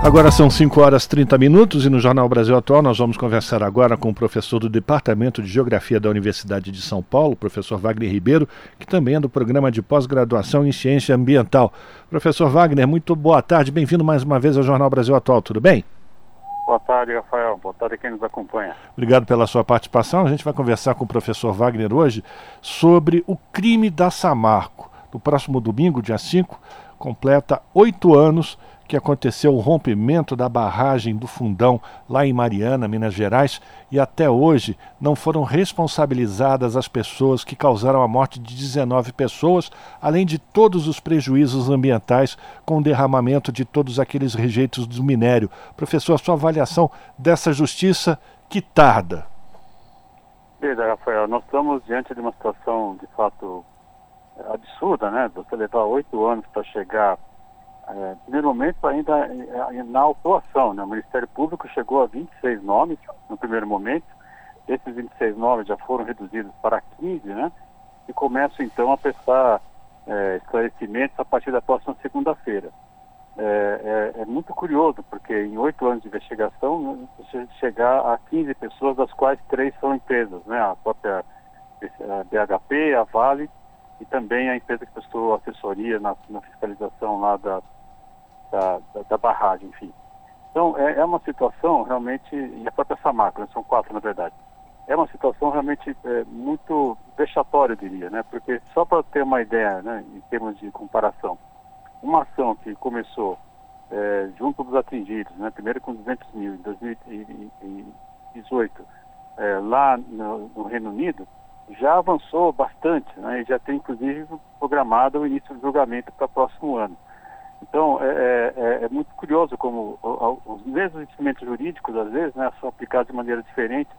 Agora são 5 horas 30 minutos e no Jornal Brasil Atual nós vamos conversar agora com o professor do Departamento de Geografia da Universidade de São Paulo, professor Wagner Ribeiro, que também é do programa de pós-graduação em Ciência Ambiental. Professor Wagner, muito boa tarde, bem-vindo mais uma vez ao Jornal Brasil Atual, tudo bem? Boa tarde, Rafael. Boa tarde a quem nos acompanha. Obrigado pela sua participação. A gente vai conversar com o professor Wagner hoje sobre o crime da Samarco. No próximo domingo, dia 5, completa oito anos que aconteceu o rompimento da barragem do Fundão lá em Mariana, Minas Gerais, e até hoje não foram responsabilizadas as pessoas que causaram a morte de 19 pessoas, além de todos os prejuízos ambientais com o derramamento de todos aqueles rejeitos do minério. Professor, a sua avaliação dessa justiça que tarda. Veja, Rafael, nós estamos diante de uma situação de fato absurda, né? Você levar oito anos para chegar é, primeiro momento, ainda é, na autuação, né? o Ministério Público chegou a 26 nomes no primeiro momento, esses 26 nomes já foram reduzidos para 15, né? E começam então a prestar é, esclarecimentos a partir da próxima segunda-feira. É, é, é, muito curioso, porque em oito anos de investigação, né, chegar a 15 pessoas, das quais três são empresas, né? A própria a BHP, a Vale e também a empresa que prestou assessoria na, na fiscalização lá da, da, da, da, barragem, enfim. Então, é, é, uma situação realmente, e a própria Samarco, né, são quatro na verdade, é uma situação realmente é, muito vexatória, eu diria, né? Porque só para ter uma ideia, né, em termos de comparação, uma ação que começou é, junto dos atingidos, né, primeiro com 200 mil em 2018, é, lá no, no Reino Unido, já avançou bastante, né, e já tem inclusive programado o início do julgamento para o próximo ano. Então, é, é, é, muito curioso como os mesmos instrumentos jurídicos, às vezes, né, são aplicados de maneira diferente,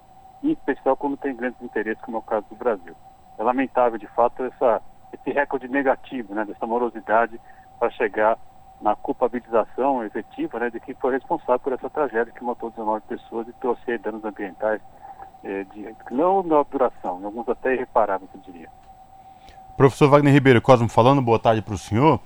em especial quando tem grandes interesses, como é o caso do Brasil. É lamentável, de fato, essa, esse recorde negativo, né, dessa morosidade para chegar na culpabilização efetiva né, de quem foi responsável por essa tragédia que matou 19 pessoas e trouxe danos ambientais é, de longa duração, alguns até irreparáveis, eu diria. Professor Wagner Ribeiro Cosmo falando, boa tarde para o senhor.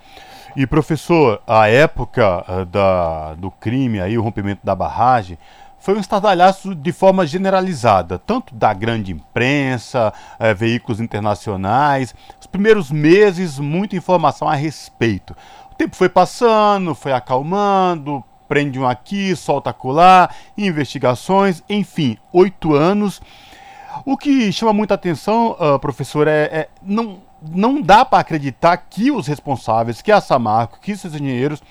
E professor, a época uh, da, do crime, aí, o rompimento da barragem, foi um estardalhaço de forma generalizada, tanto da grande imprensa, uh, veículos internacionais. Os primeiros meses, muita informação a respeito. O tempo foi passando, foi acalmando, prende um aqui, solta acolá, investigações, enfim, oito anos. O que chama muita atenção, uh, professor, é, é, não, não dá para acreditar que os responsáveis, que a Samarco, que esses engenheiros,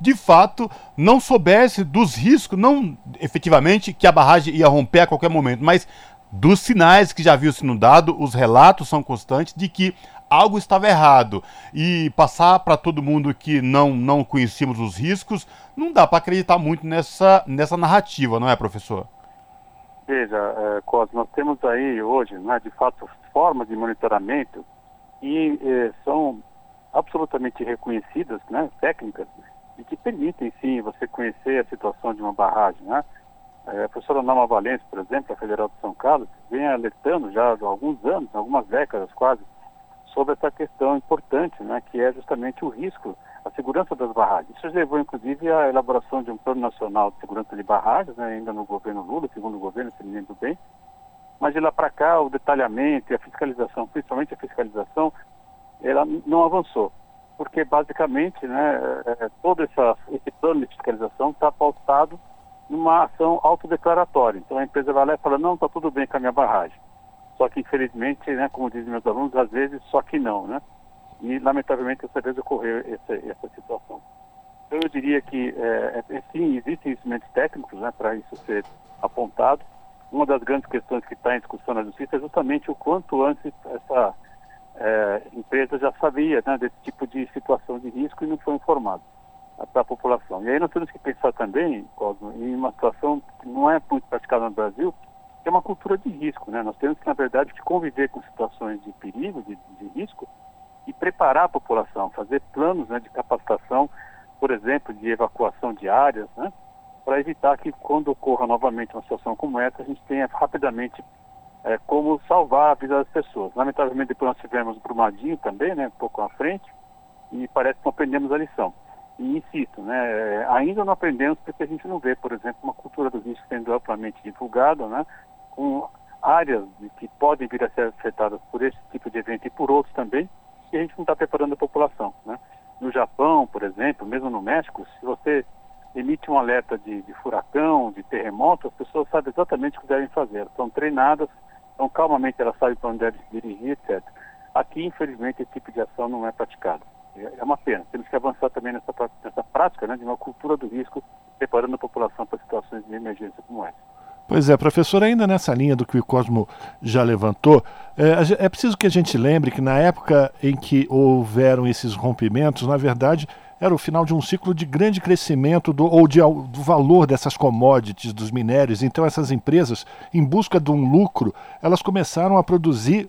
de fato, não soubessem dos riscos, não efetivamente que a barragem ia romper a qualquer momento, mas dos sinais que já haviam sido dados, os relatos são constantes de que algo estava errado. E passar para todo mundo que não, não conhecíamos os riscos, não dá para acreditar muito nessa, nessa narrativa, não é, professor? Veja, é, nós temos aí hoje, né, de fato, formas de monitoramento e é, são absolutamente reconhecidas, né, técnicas, e que permitem, sim, você conhecer a situação de uma barragem, né? É, a professora Norma Valente, por exemplo, da Federal de São Carlos, vem alertando já há alguns anos, algumas décadas quase, sobre essa questão importante, né, que é justamente o risco, a segurança das barragens. Isso levou, inclusive, à elaboração de um Plano Nacional de Segurança de Barragens, né, ainda no governo Lula, segundo o governo, se me lembro bem. Mas de lá para cá, o detalhamento e a fiscalização, principalmente a fiscalização, ela não avançou. Porque, basicamente, né, é, todo essa, esse plano de fiscalização está pautado numa ação autodeclaratória. Então, a empresa vai lá e fala, não, está tudo bem com a minha barragem só que infelizmente, né, como dizem meus alunos, às vezes só que não, né? E lamentavelmente dessa vez ocorreu essa, essa situação. Então eu diria que é, é, sim, existem instrumentos técnicos né, para isso ser apontado, uma das grandes questões que está em discussão na justiça é justamente o quanto antes essa é, empresa já sabia né, desse tipo de situação de risco e não foi informado para a população. E aí nós temos que pensar também, Cosmo, em uma situação que não é muito praticada no Brasil, que é uma cultura de risco. Né? Nós temos que, na verdade, que conviver com situações de perigo, de, de risco, e preparar a população, fazer planos né, de capacitação, por exemplo, de evacuação de áreas, né, para evitar que quando ocorra novamente uma situação como essa, a gente tenha rapidamente é, como salvar a vida das pessoas. Lamentavelmente, depois nós tivemos Brumadinho também, né, um pouco à frente, e parece que não aprendemos a lição. E insisto, né, é, ainda não aprendemos porque a gente não vê, por exemplo, uma cultura do risco sendo amplamente divulgada, né, com áreas que podem vir a ser afetadas por esse tipo de evento e por outros também, que a gente não está preparando a população. Né? No Japão, por exemplo, mesmo no México, se você emite um alerta de, de furacão, de terremoto, as pessoas sabem exatamente o que devem fazer. Elas estão treinadas, então calmamente elas sabem para onde devem se dirigir, etc. Aqui, infelizmente, esse tipo de ação não é praticado. É, é uma pena. Temos que avançar também nessa, nessa prática né, de uma cultura do risco, preparando a população para situações de emergência como essa. Pois é, professor, ainda nessa linha do que o Cosmo já levantou, é, é, preciso que a gente lembre que na época em que houveram esses rompimentos, na verdade, era o final de um ciclo de grande crescimento do, ou de, do valor dessas commodities, dos minérios. Então, essas empresas, em busca de um lucro, elas começaram a produzir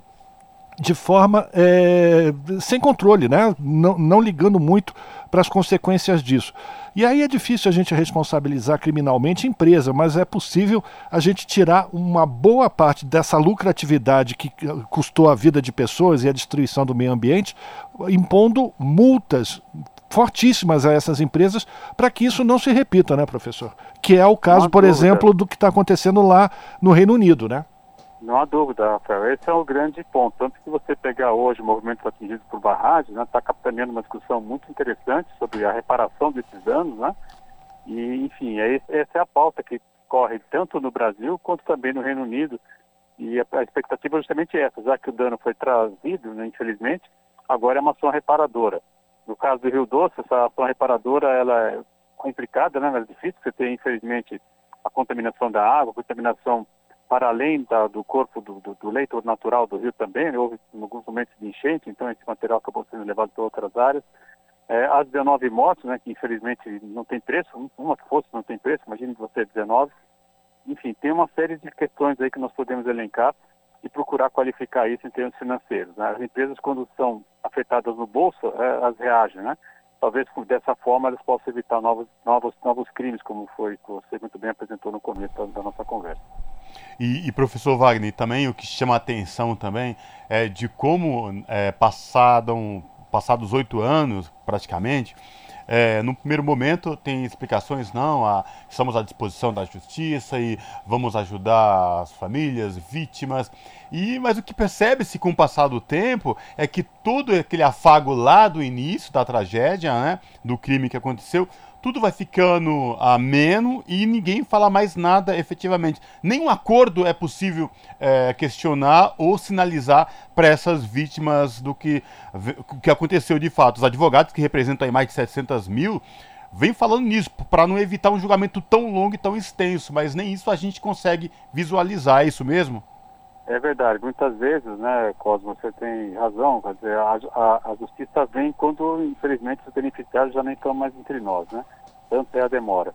de forma é, sem controle, né? não, não ligando muito para as consequências disso. E aí é difícil a gente responsabilizar criminalmente a empresa, mas é possível a gente tirar uma boa parte dessa lucratividade que custou a vida de pessoas e a destruição do meio ambiente, impondo multas fortíssimas a essas empresas para que isso não se repita, né, professor? Que é o caso, por exemplo, do que está acontecendo lá no Reino Unido, né? Não há dúvida, Rafael. Esse é o grande ponto. Tanto que você pegar hoje movimentos atingidos por barragens, está né, capitaneando uma discussão muito interessante sobre a reparação desses danos, né? E, enfim, é, essa é a pauta que corre tanto no Brasil quanto também no Reino Unido. E a, a expectativa é justamente essa, já que o dano foi trazido, né, infelizmente, agora é uma ação reparadora. No caso do Rio Doce, essa ação reparadora ela é complicada, né? É difícil, você tem, infelizmente, a contaminação da água, a contaminação para além da, do corpo do, do, do, leito natural do rio também, né? houve alguns momentos de enchente, então esse material acabou sendo levado para outras áreas. É, as 19 mortes, né, que infelizmente não tem preço, uma que fosse não tem preço, imagine você 19. Enfim, tem uma série de questões aí que nós podemos elencar e procurar qualificar isso em termos financeiros. Né? As empresas, quando são afetadas no bolso, é, elas reagem, né? Talvez dessa forma elas possam evitar novos, novos, novos crimes, como foi que você muito bem apresentou no começo da, da nossa conversa. E, e, professor Wagner, também o que chama a atenção também é de como é, passaram, passados oito anos praticamente, é, no primeiro momento tem explicações, não, a, estamos à disposição da justiça e vamos ajudar as famílias, vítimas. E, mas o que percebe-se com o passar do tempo é que todo aquele afago lá do início da tragédia, né, do crime que aconteceu, tudo vai ficando ameno e ninguém fala mais nada efetivamente. Nenhum acordo é possível é, questionar ou sinalizar para essas vítimas do que, que aconteceu de fato. Os advogados, que representam mais de 700 mil, vêm falando nisso, para não evitar um julgamento tão longo e tão extenso, mas nem isso a gente consegue visualizar, é isso mesmo? É verdade, muitas vezes, né, Cosmo, você tem razão, quer dizer, a, a, a, justiça vem quando, infelizmente, os beneficiários já nem estão mais entre nós, né? Tanto é a demora.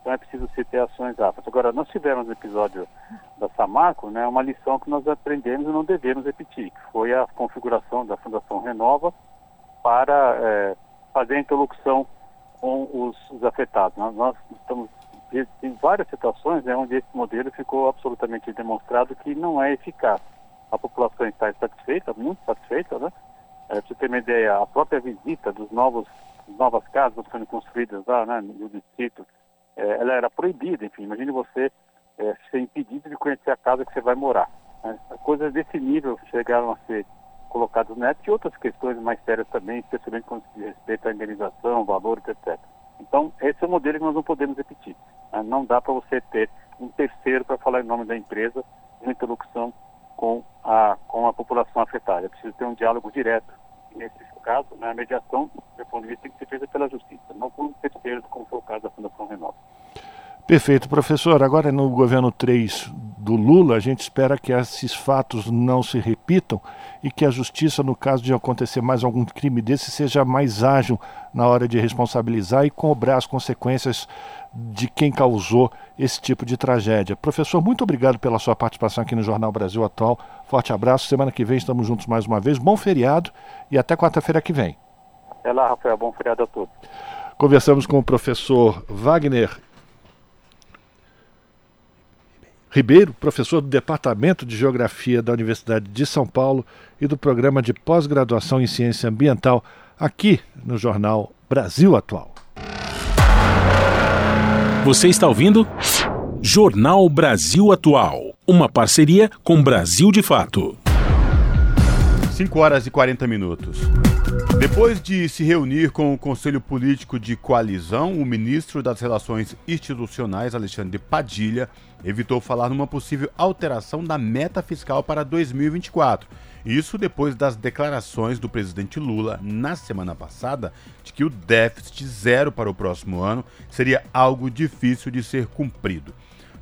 Então é preciso se ter ações rápidas. Agora, nós tivemos no episódio da Samarco, né, uma lição que nós aprendemos e não devemos repetir, que foi a configuração da Fundação Renova para é, fazer a interlocução com os, os afetados. Nós, nós estamos tem várias situações né, onde esse modelo ficou absolutamente demonstrado que não é eficaz. A população está satisfeita, muito satisfeita, né? É, para você ter uma ideia, a própria visita dos novos novas casas sendo construídas lá né, no distrito, é, ela era proibida, enfim, imagine você é, ser impedido de conhecer a casa que você vai morar. Né? Coisas desse nível chegaram a ser colocadas nessa e outras questões mais sérias também, especialmente quando se respeita à indenização, valores, etc. Então, esse é o modelo que nós não podemos repetir. Né? Não dá para você ter um terceiro para falar em nome da empresa uma interlocução com a, com a população afetada. É preciso ter um diálogo direto. Nesse caso, né, a mediação, do ponto de vista, tem que ser feita pela justiça, não por um terceiro, como foi o caso da Fundação Renova. Perfeito, professor. Agora no governo 3 do Lula, a gente espera que esses fatos não se repitam e que a justiça, no caso de acontecer mais algum crime desse, seja mais ágil na hora de responsabilizar e cobrar as consequências de quem causou esse tipo de tragédia. Professor, muito obrigado pela sua participação aqui no Jornal Brasil Atual. Forte abraço. Semana que vem estamos juntos mais uma vez. Bom feriado e até quarta-feira que vem. É lá, Rafael. Bom feriado a todos. Conversamos com o professor Wagner Ribeiro, professor do Departamento de Geografia da Universidade de São Paulo e do Programa de Pós-Graduação em Ciência Ambiental, aqui no Jornal Brasil Atual. Você está ouvindo? Jornal Brasil Atual, uma parceria com Brasil de Fato. 5 horas e 40 minutos. Depois de se reunir com o Conselho Político de Coalizão, o ministro das Relações Institucionais, Alexandre Padilha, evitou falar numa possível alteração da meta fiscal para 2024. Isso depois das declarações do presidente Lula na semana passada de que o déficit zero para o próximo ano seria algo difícil de ser cumprido.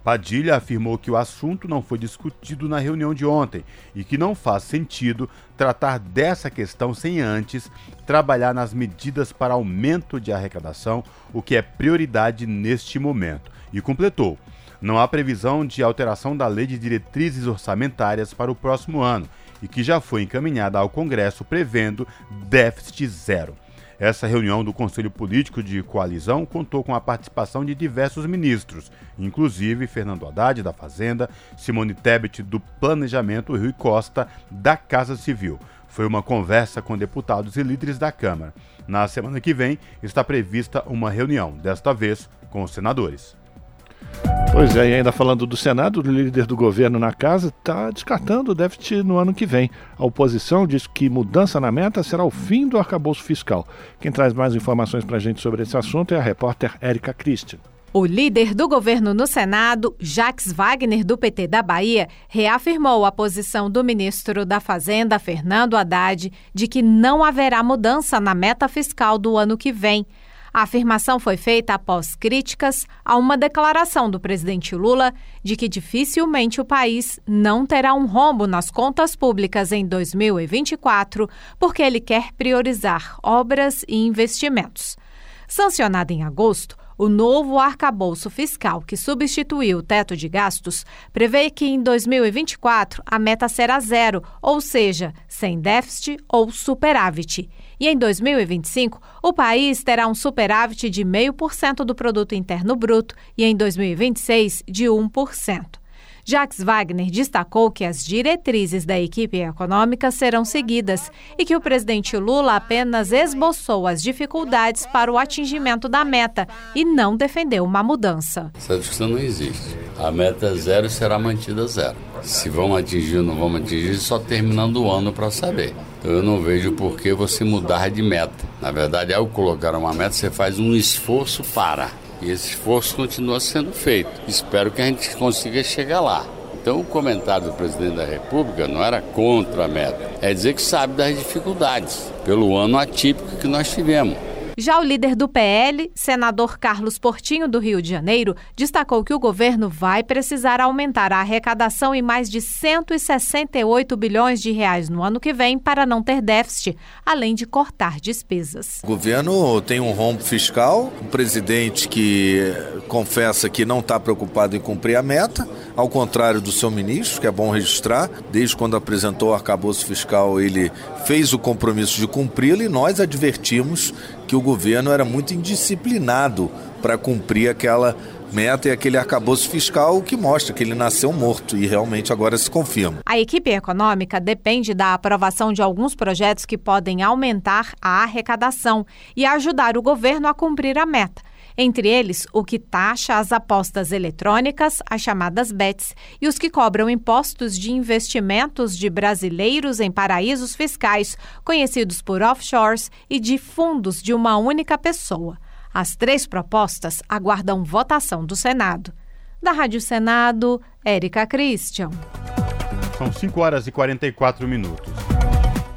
Padilha afirmou que o assunto não foi discutido na reunião de ontem e que não faz sentido tratar dessa questão sem antes trabalhar nas medidas para aumento de arrecadação, o que é prioridade neste momento. E completou: não há previsão de alteração da lei de diretrizes orçamentárias para o próximo ano e que já foi encaminhada ao Congresso prevendo déficit zero. Essa reunião do Conselho Político de Coalizão contou com a participação de diversos ministros, inclusive Fernando Haddad, da Fazenda, Simone Tebet, do Planejamento e Rui Costa, da Casa Civil. Foi uma conversa com deputados e líderes da Câmara. Na semana que vem está prevista uma reunião, desta vez com os senadores. Pois é, e ainda falando do Senado, o líder do governo na casa está descartando o déficit no ano que vem. A oposição diz que mudança na meta será o fim do arcabouço fiscal. Quem traz mais informações para a gente sobre esse assunto é a repórter Érica Christian. O líder do governo no Senado, Jacques Wagner, do PT da Bahia, reafirmou a posição do ministro da Fazenda, Fernando Haddad, de que não haverá mudança na meta fiscal do ano que vem. A afirmação foi feita após críticas a uma declaração do presidente Lula de que dificilmente o país não terá um rombo nas contas públicas em 2024, porque ele quer priorizar obras e investimentos. Sancionado em agosto, o novo arcabouço fiscal, que substituiu o teto de gastos, prevê que em 2024 a meta será zero, ou seja, sem déficit ou superávit. E em 2025, o país terá um superávit de 0,5% do produto interno bruto e em 2026 de 1%. Jacques Wagner destacou que as diretrizes da equipe econômica serão seguidas e que o presidente Lula apenas esboçou as dificuldades para o atingimento da meta e não defendeu uma mudança. Essa discussão não existe. A meta zero será mantida zero. Se vão atingir ou não vão atingir, só terminando o ano para saber. Eu não vejo por que você mudar de meta. Na verdade, ao colocar uma meta, você faz um esforço para. E esse esforço continua sendo feito. Espero que a gente consiga chegar lá. Então, o comentário do presidente da República não era contra a meta, é dizer que sabe das dificuldades pelo ano atípico que nós tivemos. Já o líder do PL, senador Carlos Portinho, do Rio de Janeiro, destacou que o governo vai precisar aumentar a arrecadação em mais de 168 bilhões de reais no ano que vem para não ter déficit, além de cortar despesas. O governo tem um rombo fiscal, um presidente que confessa que não está preocupado em cumprir a meta, ao contrário do seu ministro, que é bom registrar, desde quando apresentou o arcabouço fiscal, ele fez o compromisso de cumpri-lo e nós advertimos que o governo era muito indisciplinado para cumprir aquela meta e aquele arcabouço fiscal que mostra que ele nasceu morto e realmente agora se confirma. A equipe econômica depende da aprovação de alguns projetos que podem aumentar a arrecadação e ajudar o governo a cumprir a meta. Entre eles, o que taxa as apostas eletrônicas, as chamadas BETs, e os que cobram impostos de investimentos de brasileiros em paraísos fiscais, conhecidos por offshores, e de fundos de uma única pessoa. As três propostas aguardam votação do Senado. Da Rádio Senado, Érica Christian. São 5 horas e 44 minutos.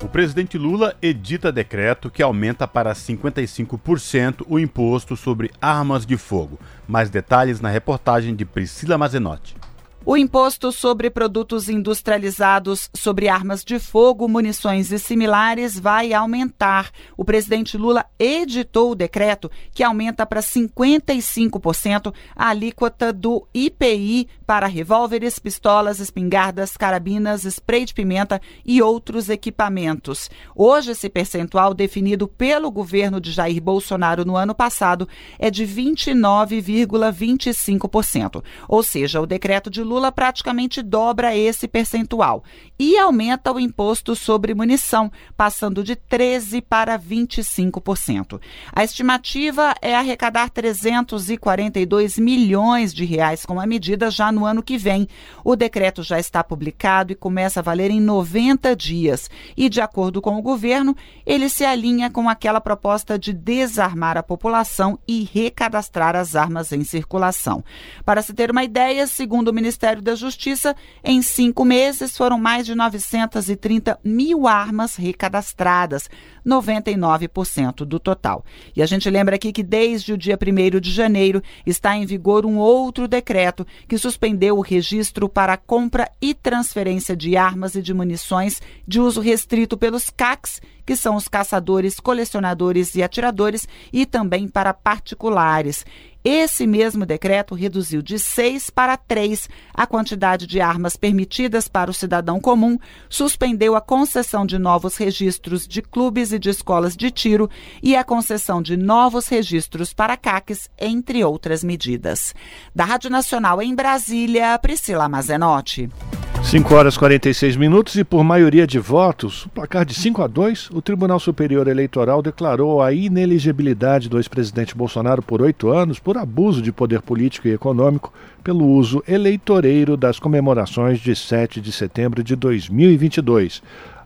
O presidente Lula edita decreto que aumenta para 55% o imposto sobre armas de fogo. Mais detalhes na reportagem de Priscila Mazenotti. O imposto sobre produtos industrializados sobre armas de fogo, munições e similares vai aumentar. O presidente Lula editou o decreto que aumenta para 55% a alíquota do IPI para revólveres, pistolas, espingardas, carabinas, spray de pimenta e outros equipamentos. Hoje, esse percentual definido pelo governo de Jair Bolsonaro no ano passado é de 29,25%. Ou seja, o decreto de Lula praticamente dobra esse percentual e aumenta o imposto sobre munição, passando de 13 para 25%. A estimativa é arrecadar 342 milhões de reais com a medida já no ano que vem. O decreto já está publicado e começa a valer em 90 dias. E de acordo com o governo, ele se alinha com aquela proposta de desarmar a população e recadastrar as armas em circulação. Para se ter uma ideia, segundo o Ministério Ministério da Justiça, em cinco meses foram mais de 930 mil armas recadastradas, 99% do total. E a gente lembra aqui que desde o dia 1 de janeiro está em vigor um outro decreto que suspendeu o registro para compra e transferência de armas e de munições de uso restrito pelos CACs, que são os caçadores, colecionadores e atiradores, e também para particulares. Esse mesmo decreto reduziu de seis para três a quantidade de armas permitidas para o cidadão comum, suspendeu a concessão de novos registros de clubes e de escolas de tiro e a concessão de novos registros para CACs, entre outras medidas. Da Rádio Nacional em Brasília, Priscila Mazenotti. 5 horas e 46 minutos e por maioria de votos, o placar de 5 a 2, o Tribunal Superior Eleitoral declarou a ineligibilidade do ex-presidente Bolsonaro por oito anos por abuso de poder político e econômico pelo uso eleitoreiro das comemorações de 7 de setembro de 2022.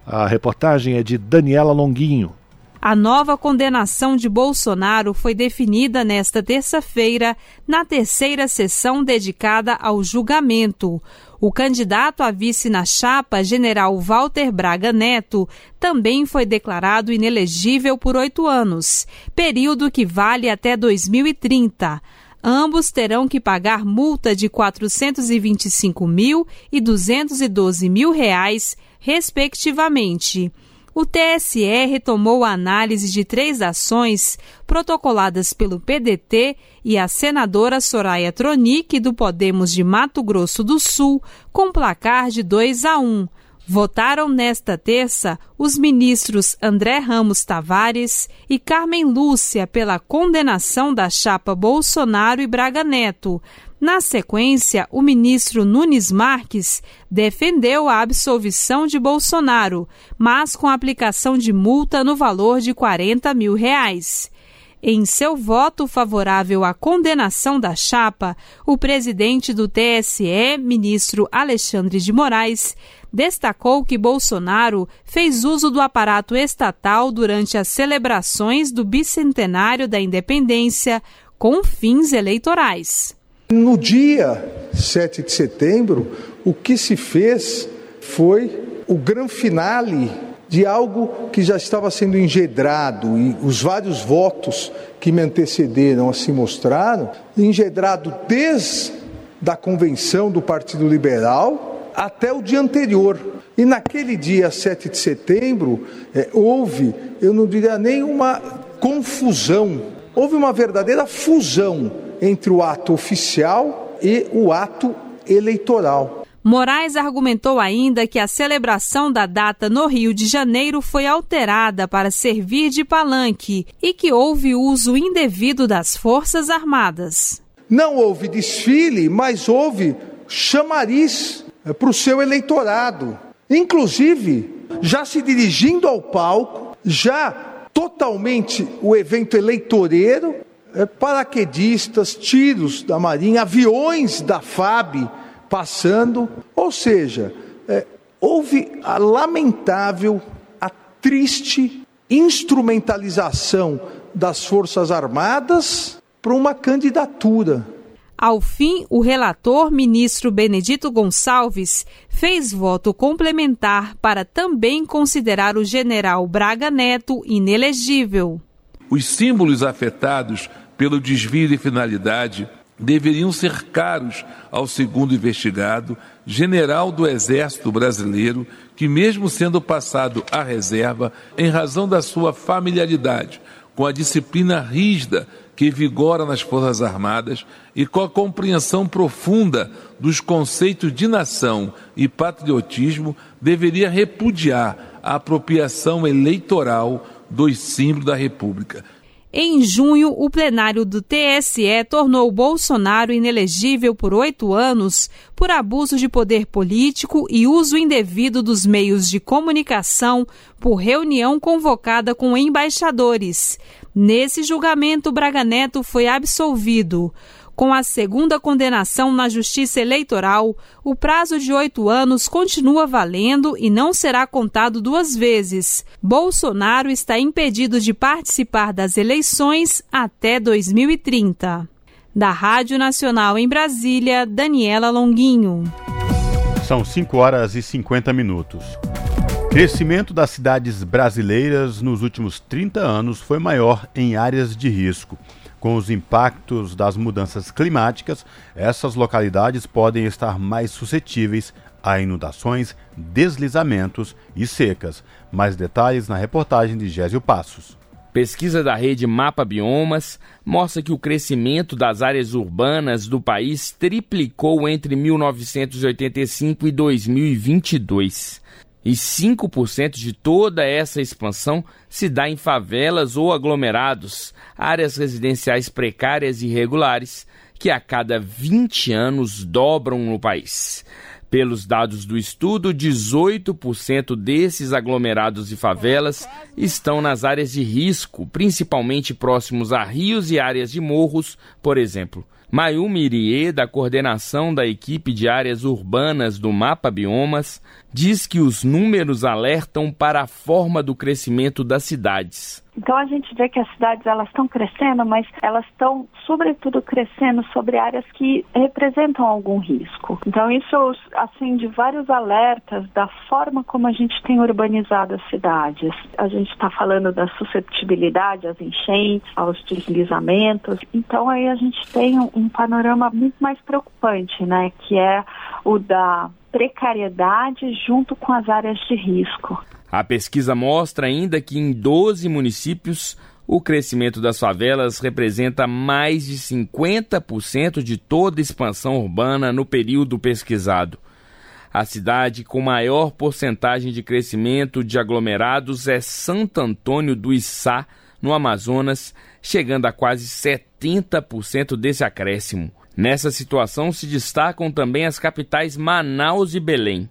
A reportagem é de Daniela Longuinho. A nova condenação de Bolsonaro foi definida nesta terça-feira, na terceira sessão dedicada ao julgamento. O candidato a vice na chapa, general Walter Braga Neto, também foi declarado inelegível por oito anos, período que vale até 2030. Ambos terão que pagar multa de R$ 425 mil e 212 mil reais, respectivamente o TSE retomou a análise de três ações protocoladas pelo PDT e a senadora Soraya Tronic, do Podemos de Mato Grosso do Sul, com placar de 2 a 1. Votaram nesta terça os ministros André Ramos Tavares e Carmen Lúcia pela condenação da chapa Bolsonaro e Braga Neto, na sequência, o ministro Nunes Marques defendeu a absolvição de Bolsonaro, mas com aplicação de multa no valor de 40 mil reais. Em seu voto favorável à condenação da chapa, o presidente do TSE, ministro Alexandre de Moraes, destacou que Bolsonaro fez uso do aparato estatal durante as celebrações do bicentenário da independência com fins eleitorais. No dia 7 de setembro, o que se fez foi o grande finale de algo que já estava sendo engedrado e os vários votos que me antecederam assim mostraram, engedrado desde a convenção do Partido Liberal até o dia anterior. E naquele dia 7 de setembro, é, houve, eu não diria nem uma confusão, houve uma verdadeira fusão entre o ato oficial e o ato eleitoral. Moraes argumentou ainda que a celebração da data no Rio de Janeiro foi alterada para servir de palanque e que houve uso indevido das Forças Armadas. Não houve desfile, mas houve chamariz eh, para o seu eleitorado. Inclusive, já se dirigindo ao palco, já totalmente o evento eleitoreiro, paraquedistas, tiros da Marinha, aviões da FAB passando, ou seja, é, houve a lamentável, a triste instrumentalização das Forças Armadas para uma candidatura. Ao fim, o relator, ministro Benedito Gonçalves, fez voto complementar para também considerar o general Braga Neto inelegível. Os símbolos afetados pelo desvio de finalidade deveriam ser caros ao segundo investigado, general do Exército Brasileiro, que, mesmo sendo passado à reserva, em razão da sua familiaridade com a disciplina rígida que vigora nas Forças Armadas e com a compreensão profunda dos conceitos de nação e patriotismo, deveria repudiar a apropriação eleitoral dos símbolos da República. Em junho, o plenário do TSE tornou Bolsonaro inelegível por oito anos por abuso de poder político e uso indevido dos meios de comunicação por reunião convocada com embaixadores. Nesse julgamento, Braga Neto foi absolvido. Com a segunda condenação na Justiça Eleitoral, o prazo de oito anos continua valendo e não será contado duas vezes. Bolsonaro está impedido de participar das eleições até 2030. Da Rádio Nacional em Brasília, Daniela Longuinho. São 5 horas e 50 minutos. Crescimento das cidades brasileiras nos últimos 30 anos foi maior em áreas de risco. Com os impactos das mudanças climáticas, essas localidades podem estar mais suscetíveis a inundações, deslizamentos e secas. Mais detalhes na reportagem de Gésio Passos. Pesquisa da rede Mapa Biomas mostra que o crescimento das áreas urbanas do país triplicou entre 1985 e 2022 e 5% de toda essa expansão se dá em favelas ou aglomerados, áreas residenciais precárias e irregulares, que a cada 20 anos dobram no país. Pelos dados do estudo, 18% desses aglomerados e favelas estão nas áreas de risco, principalmente próximos a rios e áreas de morros, por exemplo. Mayumi Irie, da coordenação da equipe de áreas urbanas do Mapa Biomas, diz que os números alertam para a forma do crescimento das cidades. Então a gente vê que as cidades elas estão crescendo, mas elas estão sobretudo crescendo sobre áreas que representam algum risco. Então isso acende vários alertas da forma como a gente tem urbanizado as cidades. A gente está falando da susceptibilidade às enchentes, aos deslizamentos. Então aí a gente tem um, um panorama muito mais preocupante, né? Que é o da precariedade junto com as áreas de risco. A pesquisa mostra ainda que em 12 municípios o crescimento das favelas representa mais de 50% de toda a expansão urbana no período pesquisado. A cidade com maior porcentagem de crescimento de aglomerados é Santo Antônio do Içá, no Amazonas, chegando a quase 70% desse acréscimo. Nessa situação se destacam também as capitais Manaus e Belém.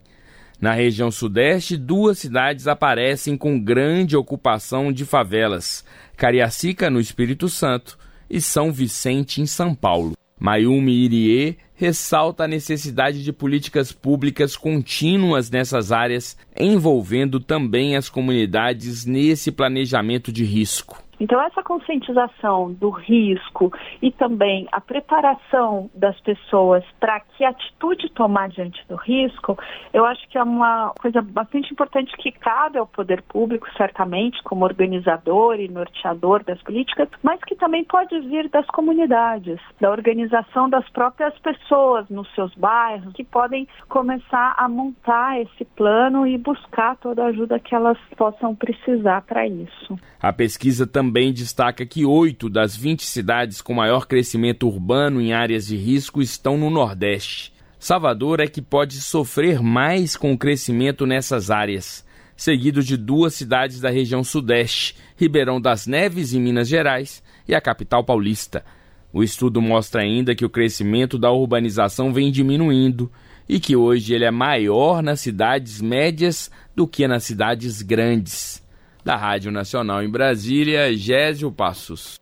Na região sudeste, duas cidades aparecem com grande ocupação de favelas: Cariacica, no Espírito Santo, e São Vicente, em São Paulo. Mayumi Irie ressalta a necessidade de políticas públicas contínuas nessas áreas, envolvendo também as comunidades nesse planejamento de risco. Então, essa conscientização do risco e também a preparação das pessoas para que atitude tomar diante do risco, eu acho que é uma coisa bastante importante que cabe ao poder público, certamente, como organizador e norteador das políticas, mas que também pode vir das comunidades, da organização das próprias pessoas nos seus bairros, que podem começar a montar esse plano e buscar toda a ajuda que elas possam precisar para isso. A pesquisa também destaca que oito das 20 cidades com maior crescimento urbano em áreas de risco estão no Nordeste. Salvador é que pode sofrer mais com o crescimento nessas áreas, seguido de duas cidades da região Sudeste, Ribeirão das Neves, em Minas Gerais, e a capital paulista. O estudo mostra ainda que o crescimento da urbanização vem diminuindo e que hoje ele é maior nas cidades médias do que nas cidades grandes da Rádio Nacional em Brasília, Gésio Passos.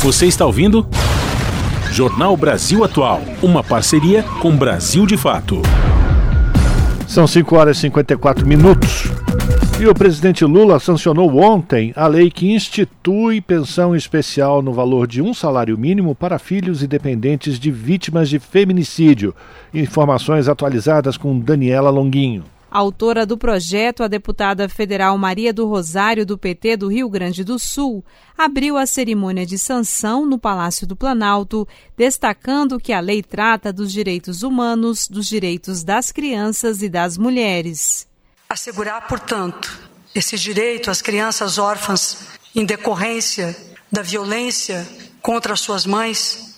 Você está ouvindo? Jornal Brasil Atual, uma parceria com Brasil de Fato. São 5 horas e 54 minutos. E o presidente Lula sancionou ontem a lei que institui pensão especial no valor de um salário mínimo para filhos e dependentes de vítimas de feminicídio. Informações atualizadas com Daniela Longuinho. Autora do projeto, a deputada federal Maria do Rosário, do PT do Rio Grande do Sul, abriu a cerimônia de sanção no Palácio do Planalto, destacando que a lei trata dos direitos humanos, dos direitos das crianças e das mulheres. Assegurar, portanto, esse direito às crianças órfãs em decorrência da violência contra suas mães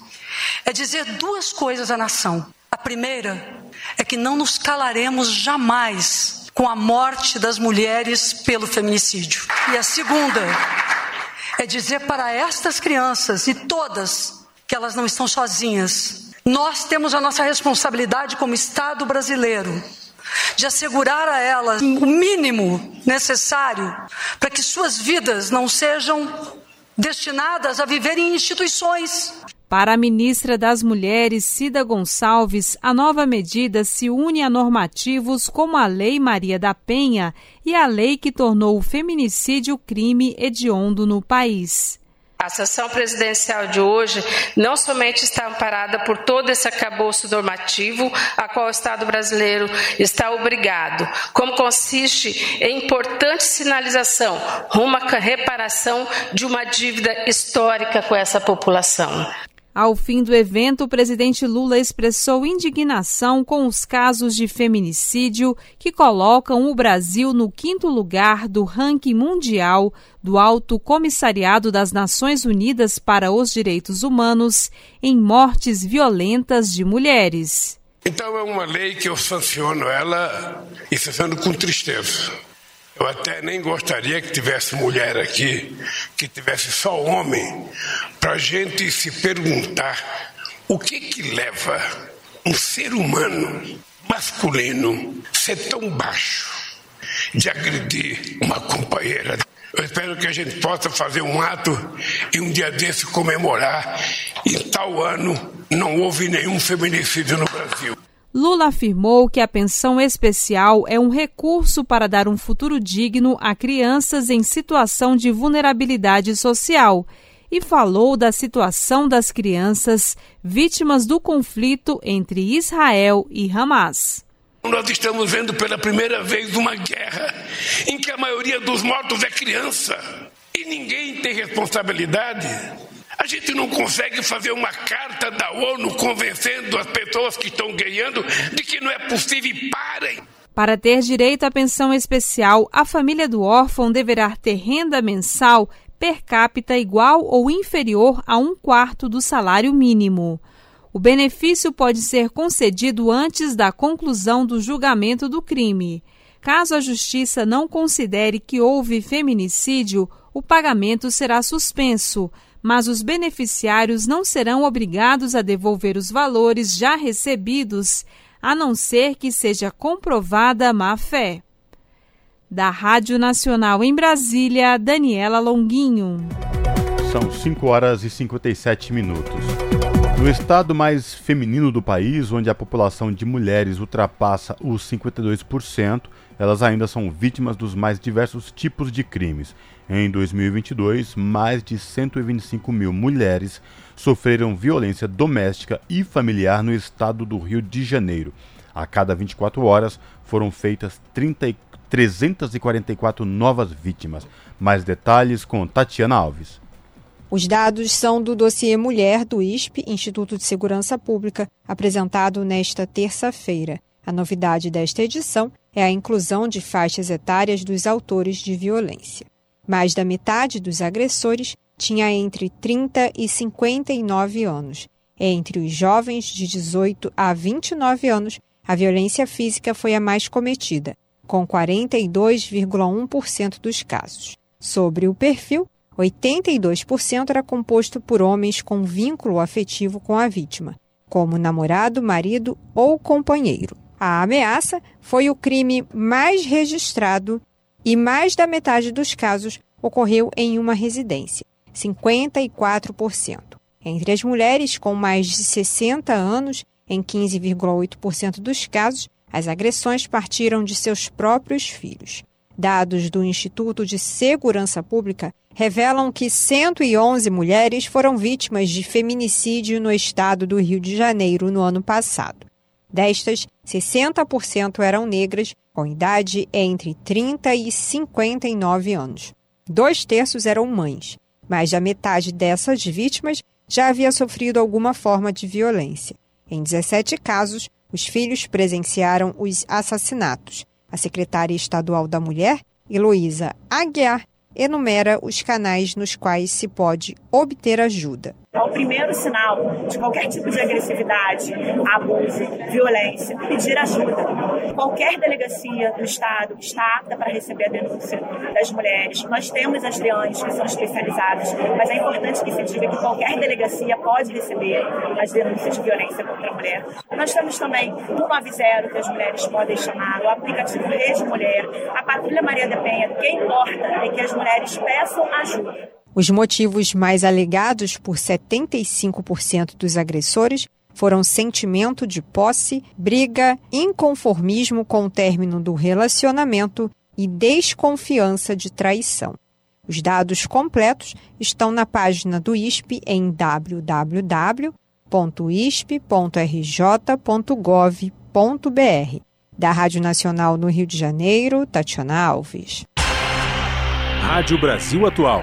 é dizer duas coisas à nação. A primeira é que não nos calaremos jamais com a morte das mulheres pelo feminicídio. E a segunda é dizer para estas crianças e todas que elas não estão sozinhas. Nós temos a nossa responsabilidade como Estado brasileiro de assegurar a elas o mínimo necessário para que suas vidas não sejam destinadas a viver em instituições para a ministra das Mulheres, Cida Gonçalves, a nova medida se une a normativos como a Lei Maria da Penha e a lei que tornou o feminicídio crime hediondo no país. A sessão presidencial de hoje não somente está amparada por todo esse acabouço normativo a qual o Estado brasileiro está obrigado, como consiste em importante sinalização rumo à reparação de uma dívida histórica com essa população. Ao fim do evento, o presidente Lula expressou indignação com os casos de feminicídio que colocam o Brasil no quinto lugar do ranking mundial do Alto Comissariado das Nações Unidas para os Direitos Humanos em mortes violentas de mulheres. Então é uma lei que eu sanciono ela e sanciono com tristeza eu até nem gostaria que tivesse mulher aqui, que tivesse só homem, para a gente se perguntar o que que leva um ser humano masculino ser tão baixo de agredir uma companheira. Eu espero que a gente possa fazer um ato e um dia desse comemorar. Em tal ano não houve nenhum feminicídio no Brasil. Lula afirmou que a pensão especial é um recurso para dar um futuro digno a crianças em situação de vulnerabilidade social e falou da situação das crianças vítimas do conflito entre Israel e Hamas. Nós estamos vendo pela primeira vez uma guerra em que a maioria dos mortos é criança e ninguém tem responsabilidade. A gente não consegue fazer uma carta da ONU convencendo as pessoas que estão ganhando de que não é possível e parem. Para ter direito à pensão especial, a família do órfão deverá ter renda mensal per capita igual ou inferior a um quarto do salário mínimo. O benefício pode ser concedido antes da conclusão do julgamento do crime. Caso a Justiça não considere que houve feminicídio, o pagamento será suspenso, mas os beneficiários não serão obrigados a devolver os valores já recebidos, a não ser que seja comprovada má-fé. Da Rádio Nacional em Brasília, Daniela Longuinho. São 5 horas e 57 minutos. No estado mais feminino do país, onde a população de mulheres ultrapassa os 52%, elas ainda são vítimas dos mais diversos tipos de crimes. Em 2022, mais de 125 mil mulheres sofreram violência doméstica e familiar no estado do Rio de Janeiro. A cada 24 horas foram feitas 30, 344 novas vítimas. Mais detalhes com Tatiana Alves. Os dados são do dossiê Mulher do ISP, Instituto de Segurança Pública, apresentado nesta terça-feira. A novidade desta edição é a inclusão de faixas etárias dos autores de violência. Mais da metade dos agressores tinha entre 30 e 59 anos. Entre os jovens de 18 a 29 anos, a violência física foi a mais cometida, com 42,1% dos casos. Sobre o perfil, 82% era composto por homens com vínculo afetivo com a vítima, como namorado, marido ou companheiro. A ameaça foi o crime mais registrado e mais da metade dos casos ocorreu em uma residência, 54%. Entre as mulheres com mais de 60 anos, em 15,8% dos casos, as agressões partiram de seus próprios filhos. Dados do Instituto de Segurança Pública revelam que 111 mulheres foram vítimas de feminicídio no estado do Rio de Janeiro no ano passado. Destas, 60% eram negras, com idade entre 30 e 59 anos. Dois terços eram mães. Mais da metade dessas vítimas já havia sofrido alguma forma de violência. Em 17 casos, os filhos presenciaram os assassinatos. A secretária estadual da Mulher, Heloísa Aguiar, enumera os canais nos quais se pode obter ajuda. É o primeiro sinal de qualquer tipo de agressividade, abuso, violência, pedir ajuda. Qualquer delegacia do Estado está apta para receber a denúncia das mulheres. Nós temos as DEANs que são especializadas, mas é importante que se diga que qualquer delegacia pode receber as denúncias de violência contra a mulher. Nós temos também o 190 que as mulheres podem chamar, o aplicativo Rede Mulher, a Patrulha Maria da Penha. O que importa é que as mulheres peçam ajuda. Os motivos mais alegados por 75% dos agressores foram sentimento de posse, briga, inconformismo com o término do relacionamento e desconfiança de traição. Os dados completos estão na página do ISP em www.isp.rj.gov.br. Da Rádio Nacional no Rio de Janeiro, Tatiana Alves. Rádio Brasil Atual.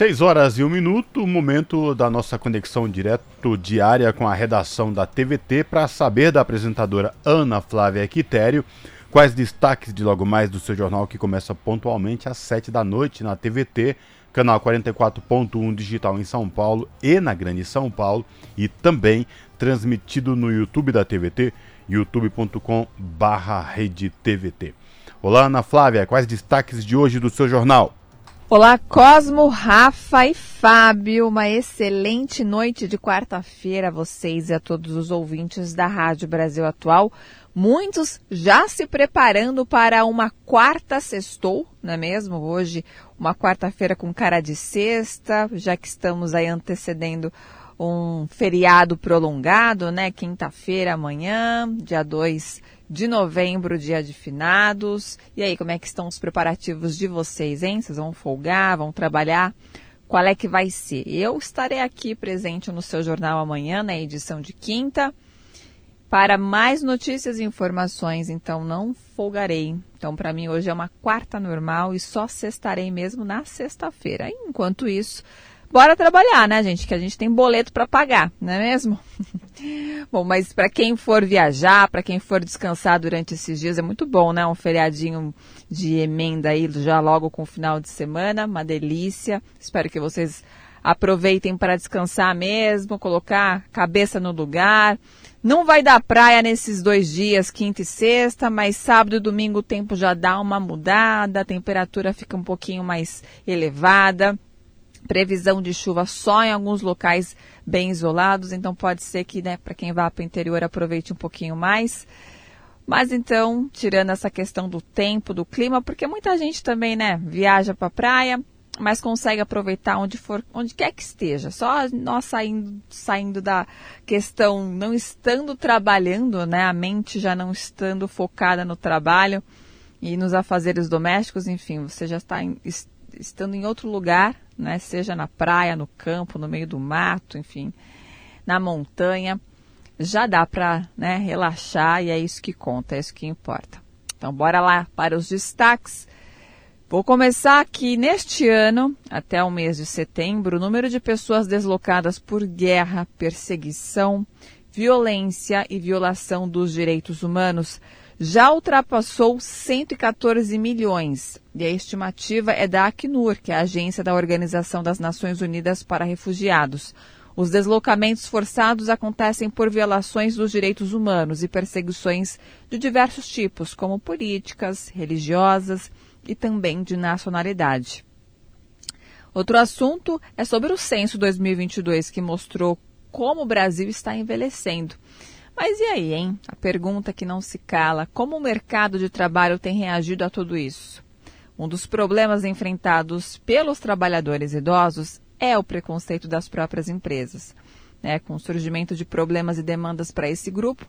6 horas e um minuto, momento da nossa conexão direto diária com a redação da TVT para saber da apresentadora Ana Flávia Quitério quais destaques de logo mais do seu jornal que começa pontualmente às 7 da noite na TVT, canal 44.1 digital em São Paulo e na Grande São Paulo e também transmitido no YouTube da TVT, youtube.com/redetvt. Olá Ana Flávia, quais destaques de hoje do seu jornal? Olá, Cosmo, Rafa e Fábio. Uma excelente noite de quarta-feira a vocês e a todos os ouvintes da Rádio Brasil Atual. Muitos já se preparando para uma quarta sextou, não é mesmo? Hoje, uma quarta-feira com cara de sexta, já que estamos aí antecedendo um feriado prolongado, né? Quinta-feira, amanhã, dia 2 de novembro, dia de finados. E aí, como é que estão os preparativos de vocês, hein? Vocês vão folgar, vão trabalhar? Qual é que vai ser? Eu estarei aqui presente no seu jornal amanhã, na edição de quinta, para mais notícias e informações, então não folgarei. Então, para mim, hoje é uma quarta normal e só sextarei mesmo na sexta-feira. Enquanto isso, bora trabalhar, né, gente? Que a gente tem boleto para pagar, não é mesmo? bom, mas para quem for viajar, para quem for descansar durante esses dias, é muito bom, né? Um feriadinho de emenda aí já logo com o final de semana, uma delícia. Espero que vocês aproveitem para descansar mesmo, colocar a cabeça no lugar. Não vai dar praia nesses dois dias, quinta e sexta, mas sábado e domingo o tempo já dá uma mudada, a temperatura fica um pouquinho mais elevada. Previsão de chuva só em alguns locais bem isolados, então pode ser que, né, para quem vá para o interior aproveite um pouquinho mais. Mas então, tirando essa questão do tempo, do clima, porque muita gente também, né, viaja para a praia, mas consegue aproveitar onde for, onde quer que esteja. Só nós saindo, saindo da questão, não estando trabalhando, né, a mente já não estando focada no trabalho e nos afazeres domésticos, enfim, você já está em, estando em outro lugar, né? Seja na praia, no campo, no meio do mato, enfim, na montanha, já dá para né, relaxar e é isso que conta, é isso que importa. Então, bora lá para os destaques. Vou começar aqui neste ano, até o mês de setembro, o número de pessoas deslocadas por guerra, perseguição, violência e violação dos direitos humanos já ultrapassou 114 milhões. E a estimativa é da Acnur, que é a agência da Organização das Nações Unidas para Refugiados. Os deslocamentos forçados acontecem por violações dos direitos humanos e perseguições de diversos tipos, como políticas, religiosas e também de nacionalidade. Outro assunto é sobre o censo 2022, que mostrou como o Brasil está envelhecendo. Mas e aí, hein? A pergunta que não se cala: como o mercado de trabalho tem reagido a tudo isso? Um dos problemas enfrentados pelos trabalhadores idosos é o preconceito das próprias empresas. Né? Com o surgimento de problemas e demandas para esse grupo,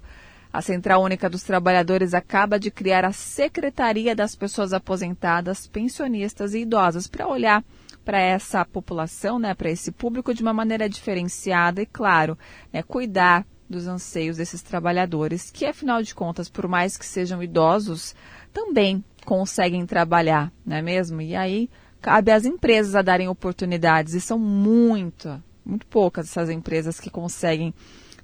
a Central Única dos Trabalhadores acaba de criar a Secretaria das Pessoas Aposentadas, Pensionistas e Idosas para olhar para essa população, né, para esse público de uma maneira diferenciada e, claro, né, cuidar dos anseios desses trabalhadores, que afinal de contas, por mais que sejam idosos, também conseguem trabalhar, não é mesmo? E aí cabe às empresas a darem oportunidades, e são muito, muito poucas essas empresas que conseguem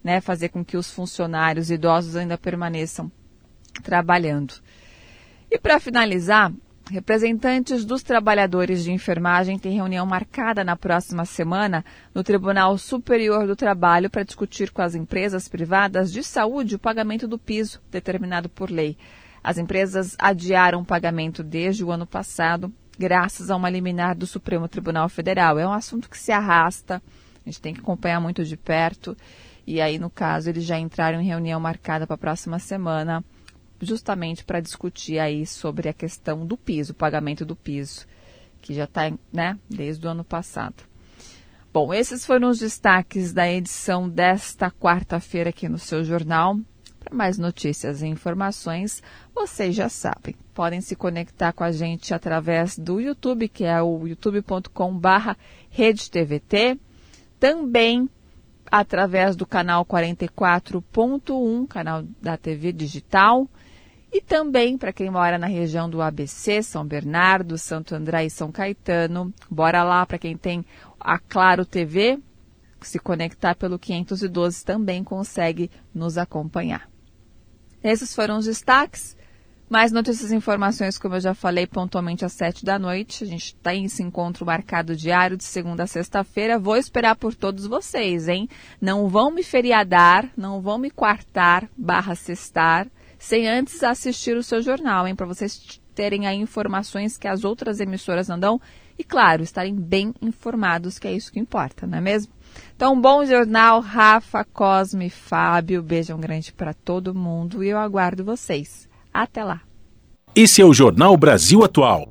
né, fazer com que os funcionários idosos ainda permaneçam trabalhando. E para finalizar, Representantes dos trabalhadores de enfermagem têm reunião marcada na próxima semana no Tribunal Superior do Trabalho para discutir com as empresas privadas de saúde o pagamento do piso determinado por lei. As empresas adiaram o pagamento desde o ano passado, graças a uma liminar do Supremo Tribunal Federal. É um assunto que se arrasta, a gente tem que acompanhar muito de perto. E aí, no caso, eles já entraram em reunião marcada para a próxima semana justamente para discutir aí sobre a questão do piso, o pagamento do piso, que já está né, desde o ano passado. Bom, esses foram os destaques da edição desta quarta-feira aqui no seu jornal. Para mais notícias e informações, vocês já sabem. Podem se conectar com a gente através do YouTube, que é o youtube.com/barra RedeTVT. Também através do canal 44.1, canal da TV digital. E também para quem mora na região do ABC, São Bernardo, Santo André e São Caetano. Bora lá para quem tem a Claro TV, se conectar pelo 512 também consegue nos acompanhar. Esses foram os destaques. Mais notícias e informações, como eu já falei, pontualmente às sete da noite. A gente tem esse encontro marcado diário de segunda a sexta-feira. Vou esperar por todos vocês, hein? Não vão me feriadar, não vão me quartar barra sextar sem antes assistir o seu jornal, hein? Para vocês terem aí informações que as outras emissoras não dão e, claro, estarem bem informados, que é isso que importa, não é mesmo? Então, bom jornal, Rafa, Cosme, Fábio. Beijão grande para todo mundo e eu aguardo vocês. Até lá. Esse é o Jornal Brasil Atual.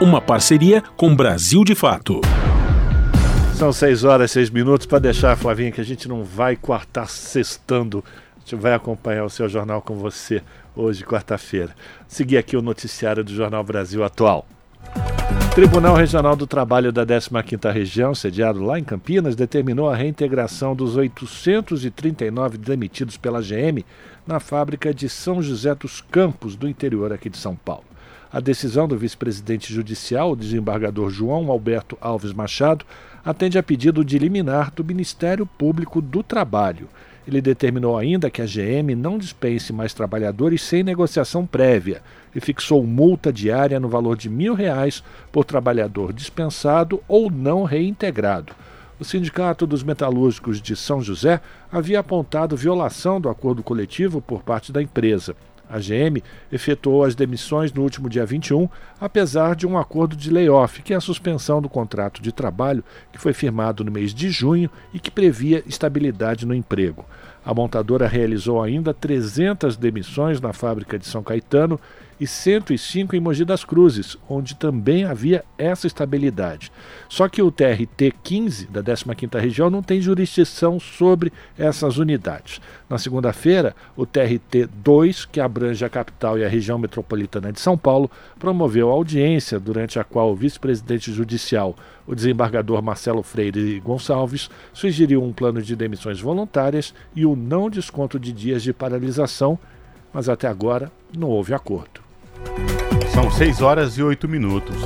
Uma parceria com Brasil de Fato. São seis horas, seis minutos para deixar, Flavinha, que a gente não vai quartar sextando gente vai acompanhar o seu jornal com você hoje, quarta-feira. Seguir aqui o noticiário do Jornal Brasil Atual. Tribunal Regional do Trabalho da 15ª Região, sediado lá em Campinas, determinou a reintegração dos 839 demitidos pela GM na fábrica de São José dos Campos, do interior aqui de São Paulo. A decisão do vice-presidente judicial, o desembargador João Alberto Alves Machado, atende a pedido de liminar do Ministério Público do Trabalho. Ele determinou ainda que a GM não dispense mais trabalhadores sem negociação prévia e fixou multa diária no valor de mil reais por trabalhador dispensado ou não reintegrado. O Sindicato dos Metalúrgicos de São José havia apontado violação do acordo coletivo por parte da empresa. A GM efetuou as demissões no último dia 21, apesar de um acordo de layoff, que é a suspensão do contrato de trabalho que foi firmado no mês de junho e que previa estabilidade no emprego. A montadora realizou ainda 300 demissões na fábrica de São Caetano e 105 em Mogi das Cruzes, onde também havia essa estabilidade. Só que o TRT 15 da 15ª região não tem jurisdição sobre essas unidades. Na segunda-feira, o TRT 2, que abrange a capital e a região metropolitana de São Paulo, promoveu audiência durante a qual o vice-presidente judicial, o desembargador Marcelo Freire Gonçalves, sugeriu um plano de demissões voluntárias e o não desconto de dias de paralisação, mas até agora não houve acordo. São 6 horas e 8 minutos.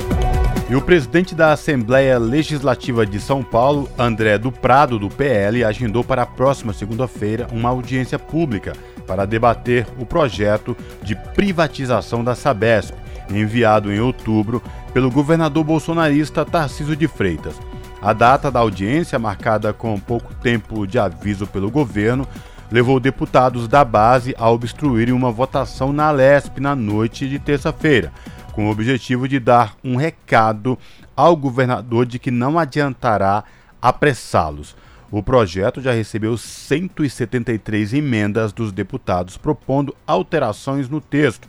E o presidente da Assembleia Legislativa de São Paulo, André do Prado, do PL, agendou para a próxima segunda-feira uma audiência pública para debater o projeto de privatização da Sabesp, enviado em outubro pelo governador bolsonarista Tarciso de Freitas. A data da audiência, marcada com pouco tempo de aviso pelo governo, levou deputados da base a obstruírem uma votação na Lesp na noite de terça-feira, com o objetivo de dar um recado ao governador de que não adiantará apressá-los. O projeto já recebeu 173 emendas dos deputados propondo alterações no texto.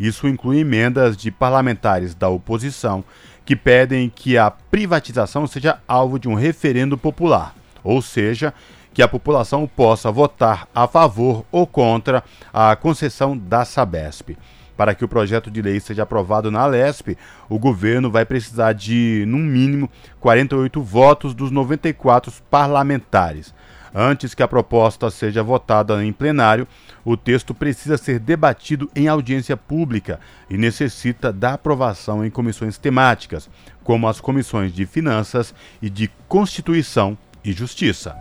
Isso inclui emendas de parlamentares da oposição que pedem que a privatização seja alvo de um referendo popular, ou seja, que a população possa votar a favor ou contra a concessão da Sabesp. Para que o projeto de lei seja aprovado na Lesp, o governo vai precisar de, no mínimo, 48 votos dos 94 parlamentares. Antes que a proposta seja votada em plenário, o texto precisa ser debatido em audiência pública e necessita da aprovação em comissões temáticas, como as comissões de Finanças e de Constituição e Justiça.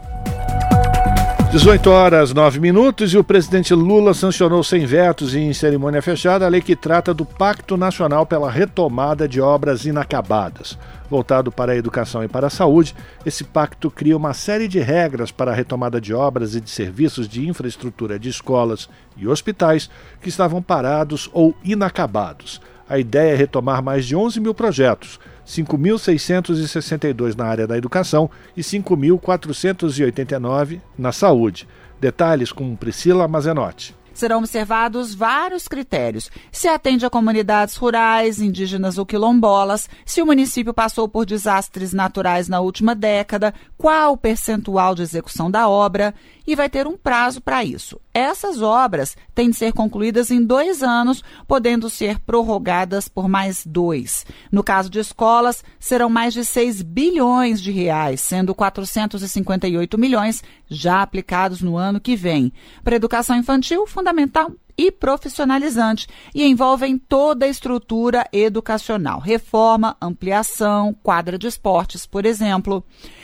18 horas 9 minutos e o presidente Lula sancionou sem vetos e em cerimônia fechada a lei que trata do Pacto Nacional pela Retomada de Obras Inacabadas. Voltado para a educação e para a saúde, esse pacto cria uma série de regras para a retomada de obras e de serviços de infraestrutura de escolas e hospitais que estavam parados ou inacabados. A ideia é retomar mais de 11 mil projetos 5.662 na área da educação e 5.489 na saúde. Detalhes com Priscila Mazenotti serão observados vários critérios. Se atende a comunidades rurais, indígenas ou quilombolas, se o município passou por desastres naturais na última década, qual o percentual de execução da obra e vai ter um prazo para isso. Essas obras têm de ser concluídas em dois anos, podendo ser prorrogadas por mais dois. No caso de escolas, serão mais de 6 bilhões de reais, sendo 458 milhões já aplicados no ano que vem. Para educação infantil, fundamental e profissionalizante e envolvem toda a estrutura educacional, reforma, ampliação, quadra de esportes, por exemplo.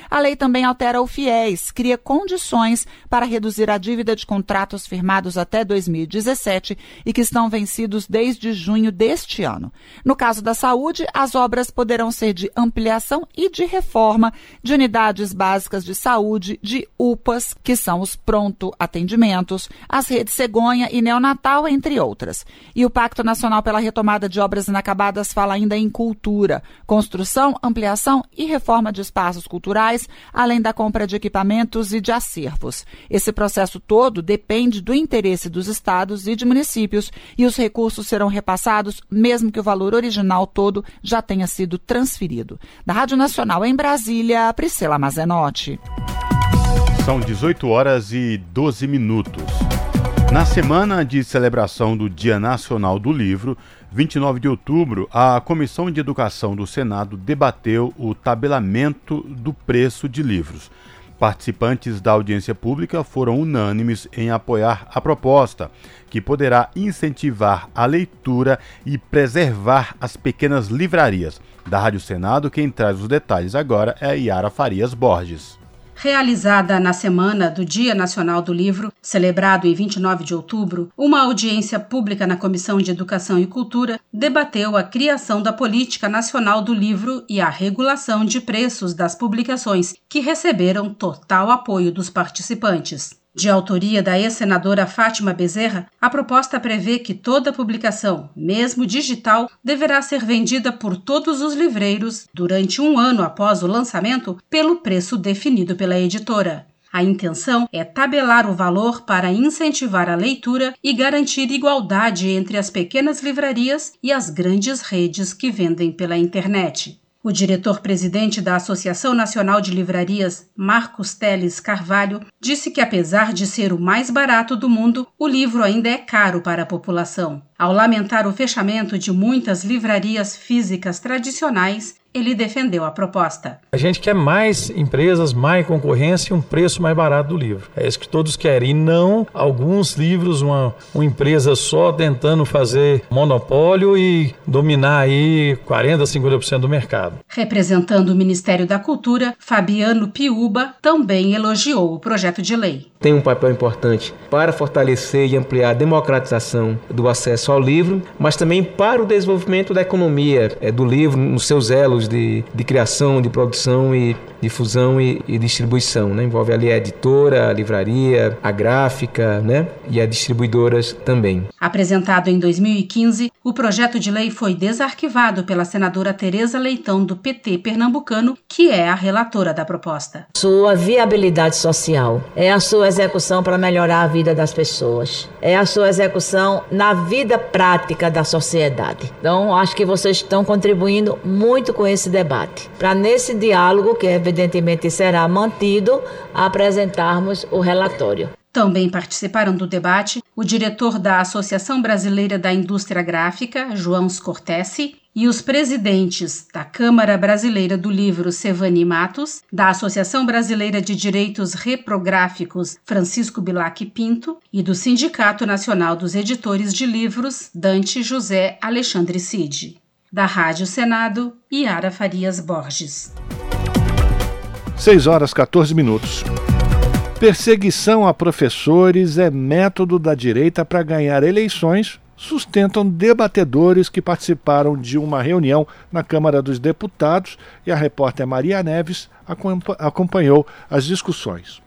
A lei também altera o FIES, cria condições para reduzir a dívida de contratos firmados até 2017 e que estão vencidos desde junho deste ano. No caso da saúde, as obras poderão ser de ampliação e de reforma de unidades básicas de saúde, de UPAs, que são os pronto atendimentos, as redes cegonha e neonatal, entre outras. E o Pacto Nacional pela Retomada de Obras Inacabadas fala ainda em cultura, construção, ampliação e reforma de espaços culturais além da compra de equipamentos e de acervos. Esse processo todo depende do interesse dos estados e de municípios e os recursos serão repassados mesmo que o valor original todo já tenha sido transferido. Da Rádio Nacional em Brasília, Priscila Mazenotti. São 18 horas e 12 minutos. Na semana de celebração do Dia Nacional do Livro, 29 de outubro, a Comissão de Educação do Senado debateu o tabelamento do preço de livros. Participantes da audiência pública foram unânimes em apoiar a proposta, que poderá incentivar a leitura e preservar as pequenas livrarias. Da Rádio Senado, quem traz os detalhes agora é Yara Farias Borges realizada na semana do Dia Nacional do Livro, celebrado em 29 de outubro, uma audiência pública na Comissão de Educação e Cultura debateu a criação da Política Nacional do Livro e a regulação de preços das publicações, que receberam total apoio dos participantes. De autoria da ex-senadora Fátima Bezerra, a proposta prevê que toda publicação, mesmo digital, deverá ser vendida por todos os livreiros durante um ano após o lançamento pelo preço definido pela editora. A intenção é tabelar o valor para incentivar a leitura e garantir igualdade entre as pequenas livrarias e as grandes redes que vendem pela internet. O diretor-presidente da Associação Nacional de Livrarias, Marcos Teles Carvalho, disse que, apesar de ser o mais barato do mundo, o livro ainda é caro para a população. Ao lamentar o fechamento de muitas livrarias físicas tradicionais, ele defendeu a proposta. A gente quer mais empresas, mais concorrência e um preço mais barato do livro. É isso que todos querem. E não alguns livros, uma, uma empresa só tentando fazer monopólio e dominar aí 40%, 50% do mercado. Representando o Ministério da Cultura, Fabiano Piuba também elogiou o projeto de lei. Tem um papel importante para fortalecer e ampliar a democratização do acesso ao livro, mas também para o desenvolvimento da economia é, do livro nos seus elos polos de, de criação, de produção e difusão e, e distribuição. Né? Envolve ali a editora, a livraria, a gráfica né? e as distribuidoras também. Apresentado em 2015, o projeto de lei foi desarquivado pela senadora Tereza Leitão, do PT pernambucano, que é a relatora da proposta. Sua viabilidade social é a sua execução para melhorar a vida das pessoas, é a sua execução na vida prática da sociedade. Então, acho que vocês estão contribuindo muito com esse debate, para nesse diálogo, que evidentemente será mantido, apresentarmos o relatório. Também participaram do debate o diretor da Associação Brasileira da Indústria Gráfica, João Scortesi, e os presidentes da Câmara Brasileira do Livro, Sevani Matos, da Associação Brasileira de Direitos Reprográficos, Francisco Bilac Pinto, e do Sindicato Nacional dos Editores de Livros, Dante José Alexandre Cid. Da Rádio Senado, Yara Farias Borges. 6 horas 14 minutos. Perseguição a professores é método da direita para ganhar eleições, sustentam debatedores que participaram de uma reunião na Câmara dos Deputados e a repórter Maria Neves acompanhou as discussões.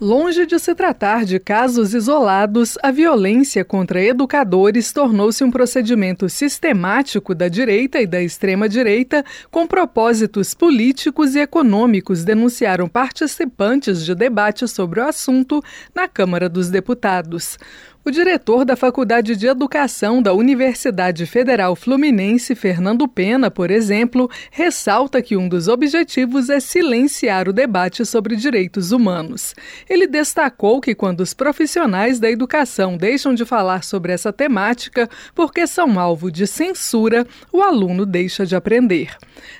Longe de se tratar de casos isolados, a violência contra educadores tornou-se um procedimento sistemático da direita e da extrema-direita com propósitos políticos e econômicos, denunciaram participantes de debate sobre o assunto na Câmara dos Deputados. O diretor da Faculdade de Educação da Universidade Federal Fluminense, Fernando Pena, por exemplo, ressalta que um dos objetivos é silenciar o debate sobre direitos humanos. Ele destacou que quando os profissionais da educação deixam de falar sobre essa temática porque são alvo de censura, o aluno deixa de aprender.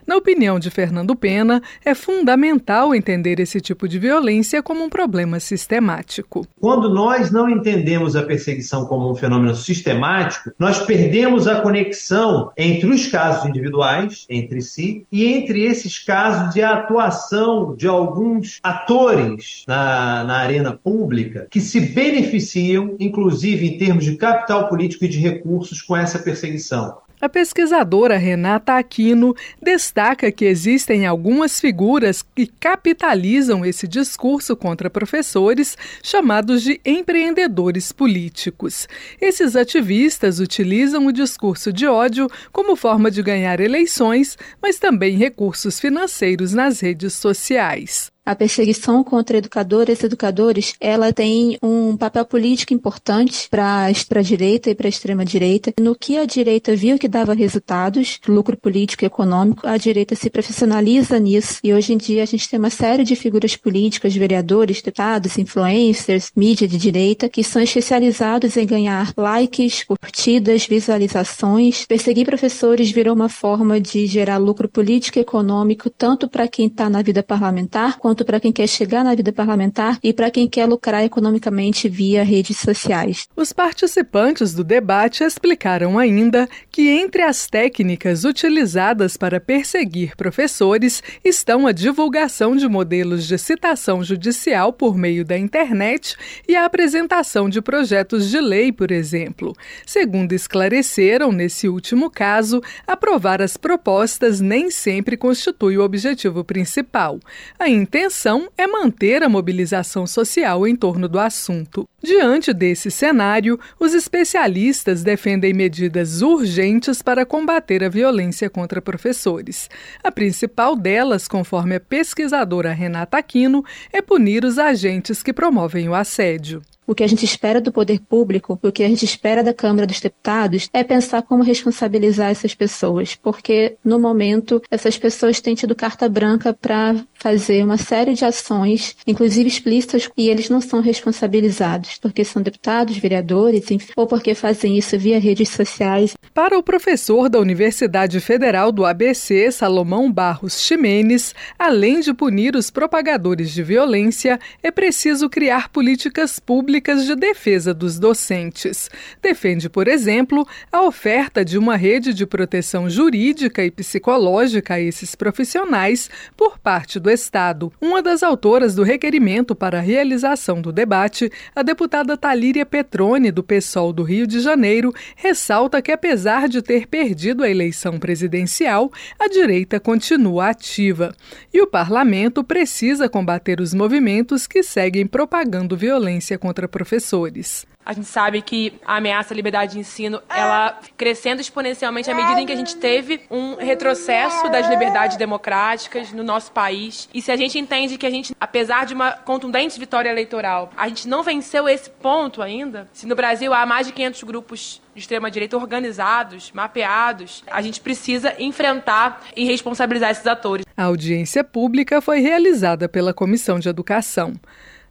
Na opinião de Fernando Pena, é fundamental entender esse tipo de violência como um problema sistemático. Quando nós não entendemos a perseguição como um fenômeno sistemático, nós perdemos a conexão entre os casos individuais, entre si, e entre esses casos de atuação de alguns atores na, na arena pública que se beneficiam, inclusive em termos de capital político e de recursos, com essa perseguição. A pesquisadora Renata Aquino destaca que existem algumas figuras que capitalizam esse discurso contra professores, chamados de empreendedores políticos. Esses ativistas utilizam o discurso de ódio como forma de ganhar eleições, mas também recursos financeiros nas redes sociais. A perseguição contra educadoras e educadores, ela tem um papel político importante para a direita e para a extrema direita. No que a direita viu que dava resultados, lucro político e econômico, a direita se profissionaliza nisso. E hoje em dia a gente tem uma série de figuras políticas, vereadores, deputados, influencers, mídia de direita, que são especializados em ganhar likes, curtidas, visualizações. Perseguir professores virou uma forma de gerar lucro político e econômico tanto para quem está na vida parlamentar quanto para quem quer chegar na vida parlamentar e para quem quer lucrar economicamente via redes sociais. Os participantes do debate explicaram ainda que entre as técnicas utilizadas para perseguir professores estão a divulgação de modelos de citação judicial por meio da internet e a apresentação de projetos de lei, por exemplo. Segundo esclareceram, nesse último caso, aprovar as propostas nem sempre constitui o objetivo principal. A intenção intenção é manter a mobilização social em torno do assunto. Diante desse cenário, os especialistas defendem medidas urgentes para combater a violência contra professores. A principal delas, conforme a pesquisadora Renata Aquino, é punir os agentes que promovem o assédio. O que a gente espera do poder público, o que a gente espera da Câmara dos Deputados, é pensar como responsabilizar essas pessoas, porque no momento essas pessoas têm tido carta branca para fazer uma série de ações, inclusive explícitas, e eles não são responsabilizados, porque são deputados, vereadores, enfim, ou porque fazem isso via redes sociais. Para o professor da Universidade Federal do ABC, Salomão Barros Ximenes, além de punir os propagadores de violência, é preciso criar políticas públicas de defesa dos docentes. Defende, por exemplo, a oferta de uma rede de proteção jurídica e psicológica a esses profissionais por parte do Estado. Uma das autoras do requerimento para a realização do debate, a deputada Talíria Petrone, do PSOL do Rio de Janeiro, ressalta que, apesar de ter perdido a eleição presidencial, a direita continua ativa. E o parlamento precisa combater os movimentos que seguem propagando violência contra professores. A gente sabe que a ameaça à liberdade de ensino, ela crescendo exponencialmente à medida em que a gente teve um retrocesso das liberdades democráticas no nosso país. E se a gente entende que a gente, apesar de uma contundente vitória eleitoral, a gente não venceu esse ponto ainda, se no Brasil há mais de 500 grupos de extrema-direita organizados, mapeados, a gente precisa enfrentar e responsabilizar esses atores. A audiência pública foi realizada pela Comissão de Educação.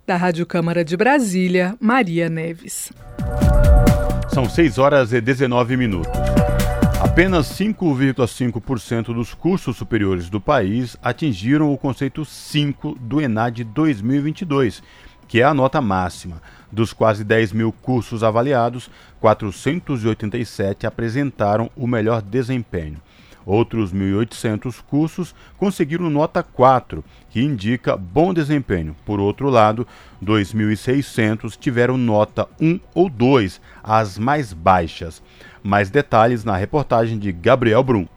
Da Rádio Câmara de Brasília, Maria Neves. São 6 horas e 19 minutos. Apenas 5,5% dos cursos superiores do país atingiram o conceito 5 do ENAD 2022, que é a nota máxima. Dos quase 10 mil cursos avaliados, 487 apresentaram o melhor desempenho. Outros 1.800 cursos conseguiram nota 4, que indica bom desempenho. Por outro lado, 2.600 tiveram nota 1 ou 2, as mais baixas. Mais detalhes na reportagem de Gabriel Brum.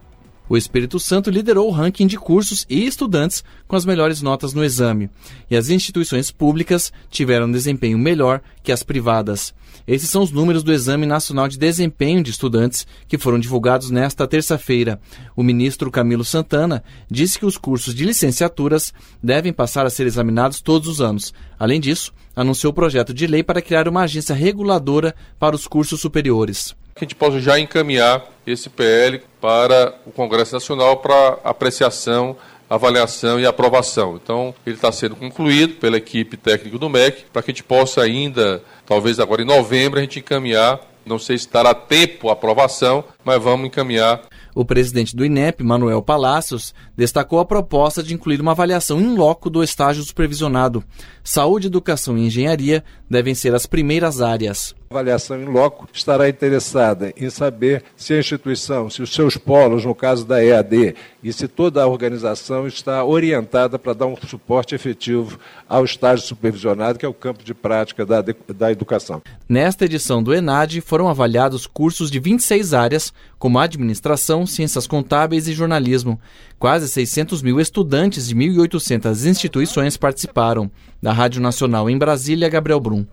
O Espírito Santo liderou o ranking de cursos e estudantes com as melhores notas no exame, e as instituições públicas tiveram um desempenho melhor que as privadas. Esses são os números do Exame Nacional de Desempenho de Estudantes que foram divulgados nesta terça-feira. O ministro Camilo Santana disse que os cursos de licenciaturas devem passar a ser examinados todos os anos. Além disso, anunciou o projeto de lei para criar uma agência reguladora para os cursos superiores. Que a gente possa já encaminhar esse PL para o Congresso Nacional para apreciação avaliação e aprovação. Então, ele está sendo concluído pela equipe técnica do MEC, para que a gente possa ainda, talvez agora em novembro, a gente encaminhar. Não sei se estará a tempo a aprovação, mas vamos encaminhar o presidente do INEP, Manuel Palacios, destacou a proposta de incluir uma avaliação em loco do estágio supervisionado. Saúde, educação e engenharia devem ser as primeiras áreas. Avaliação em loco estará interessada em saber se a instituição, se os seus polos, no caso da EAD, e se toda a organização está orientada para dar um suporte efetivo ao estágio supervisionado, que é o campo de prática da, da educação. Nesta edição do ENAD foram avaliados cursos de 26 áreas, como administração, ciências contábeis e jornalismo. Quase 600 mil estudantes de 1.800 instituições participaram. Da Rádio Nacional em Brasília, Gabriel Brum.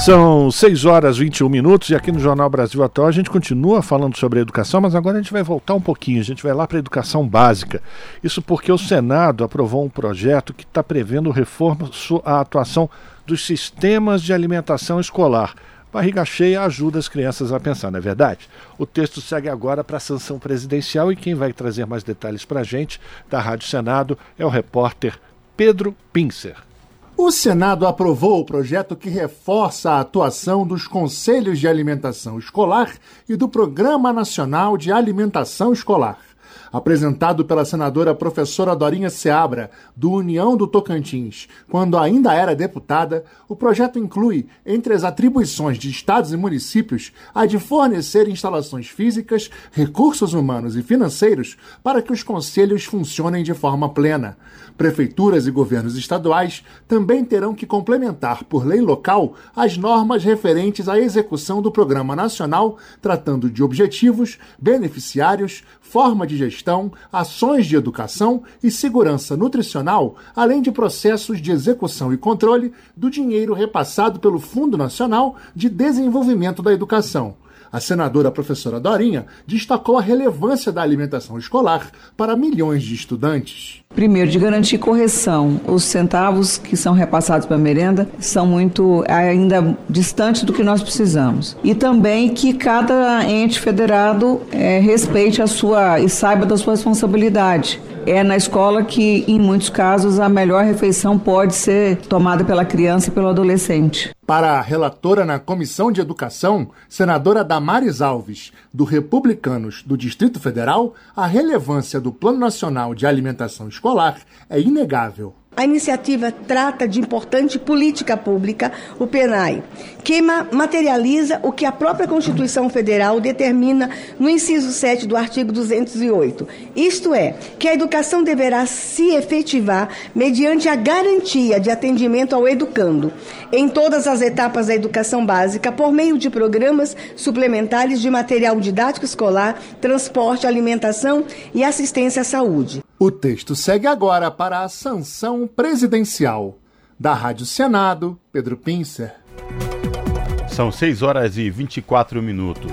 São 6 horas e 21 minutos e aqui no Jornal Brasil Atual a gente continua falando sobre educação, mas agora a gente vai voltar um pouquinho, a gente vai lá para a educação básica. Isso porque o Senado aprovou um projeto que está prevendo reforço à atuação dos sistemas de alimentação escolar. Barriga cheia ajuda as crianças a pensar, não é verdade? O texto segue agora para a sanção presidencial e quem vai trazer mais detalhes para a gente da Rádio Senado é o repórter Pedro Pincer. O Senado aprovou o projeto que reforça a atuação dos Conselhos de Alimentação Escolar e do Programa Nacional de Alimentação Escolar. Apresentado pela senadora professora Dorinha Seabra, do União do Tocantins, quando ainda era deputada, o projeto inclui, entre as atribuições de estados e municípios, a de fornecer instalações físicas, recursos humanos e financeiros para que os conselhos funcionem de forma plena. Prefeituras e governos estaduais também terão que complementar por lei local as normas referentes à execução do Programa Nacional, tratando de objetivos, beneficiários, forma de gestão, ações de educação e segurança nutricional, além de processos de execução e controle do dinheiro repassado pelo Fundo Nacional de Desenvolvimento da Educação. A senadora professora Dorinha destacou a relevância da alimentação escolar para milhões de estudantes. Primeiro, de garantir correção. Os centavos que são repassados para a merenda são muito ainda distantes do que nós precisamos. E também que cada ente federado é, respeite a sua e saiba da sua responsabilidade. É na escola que, em muitos casos, a melhor refeição pode ser tomada pela criança e pelo adolescente. Para a relatora na Comissão de Educação, senadora Damares Alves, do Republicanos do Distrito Federal, a relevância do Plano Nacional de Alimentação Escolar é inegável. A iniciativa trata de importante política pública, o PENAI, que materializa o que a própria Constituição Federal determina no inciso 7 do artigo 208. Isto é, que a educação deverá se efetivar mediante a garantia de atendimento ao educando, em todas as etapas da educação básica, por meio de programas suplementares de material didático escolar, transporte, alimentação e assistência à saúde. O texto segue agora para a sanção presidencial. Da Rádio Senado, Pedro Pincer. São 6 horas e 24 minutos.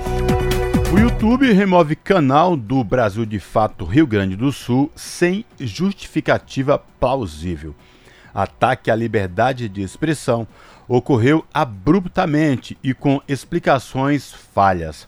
O YouTube remove canal do Brasil de Fato Rio Grande do Sul sem justificativa plausível. Ataque à liberdade de expressão ocorreu abruptamente e com explicações falhas.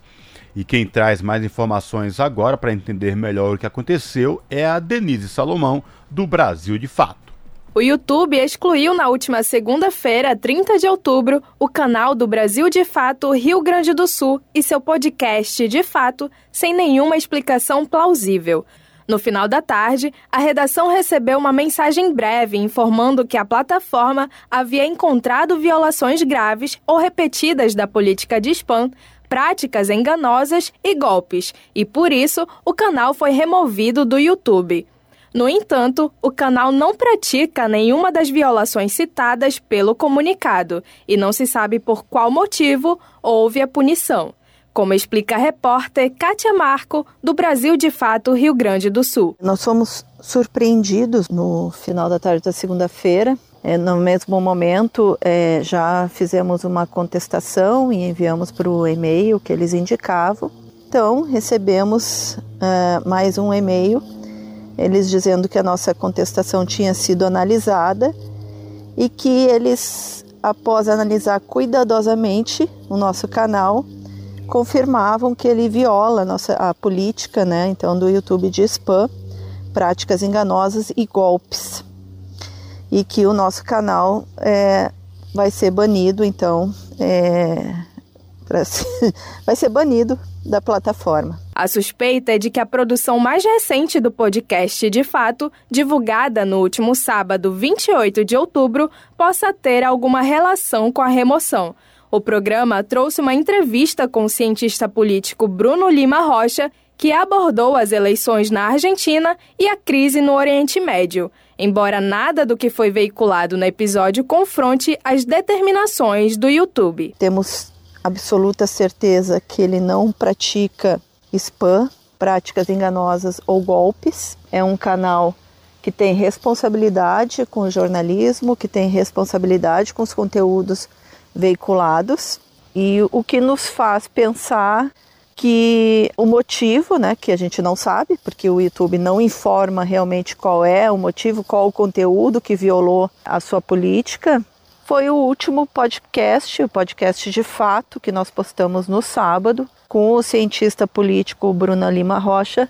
E quem traz mais informações agora para entender melhor o que aconteceu é a Denise Salomão, do Brasil de Fato. O YouTube excluiu na última segunda-feira, 30 de outubro, o canal do Brasil de Fato Rio Grande do Sul e seu podcast de fato, sem nenhuma explicação plausível. No final da tarde, a redação recebeu uma mensagem breve informando que a plataforma havia encontrado violações graves ou repetidas da política de spam práticas enganosas e golpes, e por isso o canal foi removido do YouTube. No entanto, o canal não pratica nenhuma das violações citadas pelo comunicado e não se sabe por qual motivo houve a punição. Como explica a repórter Kátia Marco, do Brasil de Fato, Rio Grande do Sul. Nós fomos surpreendidos no final da tarde da segunda-feira no mesmo momento, é, já fizemos uma contestação e enviamos para o e-mail que eles indicavam. Então, recebemos é, mais um e-mail, eles dizendo que a nossa contestação tinha sido analisada e que eles, após analisar cuidadosamente o nosso canal, confirmavam que ele viola a, nossa, a política né, então, do YouTube de spam, práticas enganosas e golpes e que o nosso canal é, vai ser banido, então, é, vai ser banido da plataforma. A suspeita é de que a produção mais recente do podcast, de fato, divulgada no último sábado, 28 de outubro, possa ter alguma relação com a remoção. O programa trouxe uma entrevista com o cientista político Bruno Lima Rocha, que abordou as eleições na Argentina e a crise no Oriente Médio embora nada do que foi veiculado no episódio confronte as determinações do YouTube. Temos absoluta certeza que ele não pratica spam, práticas enganosas ou golpes. É um canal que tem responsabilidade com o jornalismo, que tem responsabilidade com os conteúdos veiculados e o que nos faz pensar que o motivo, né, que a gente não sabe, porque o YouTube não informa realmente qual é o motivo, qual o conteúdo que violou a sua política, foi o último podcast, o podcast de fato que nós postamos no sábado com o cientista político Bruno Lima Rocha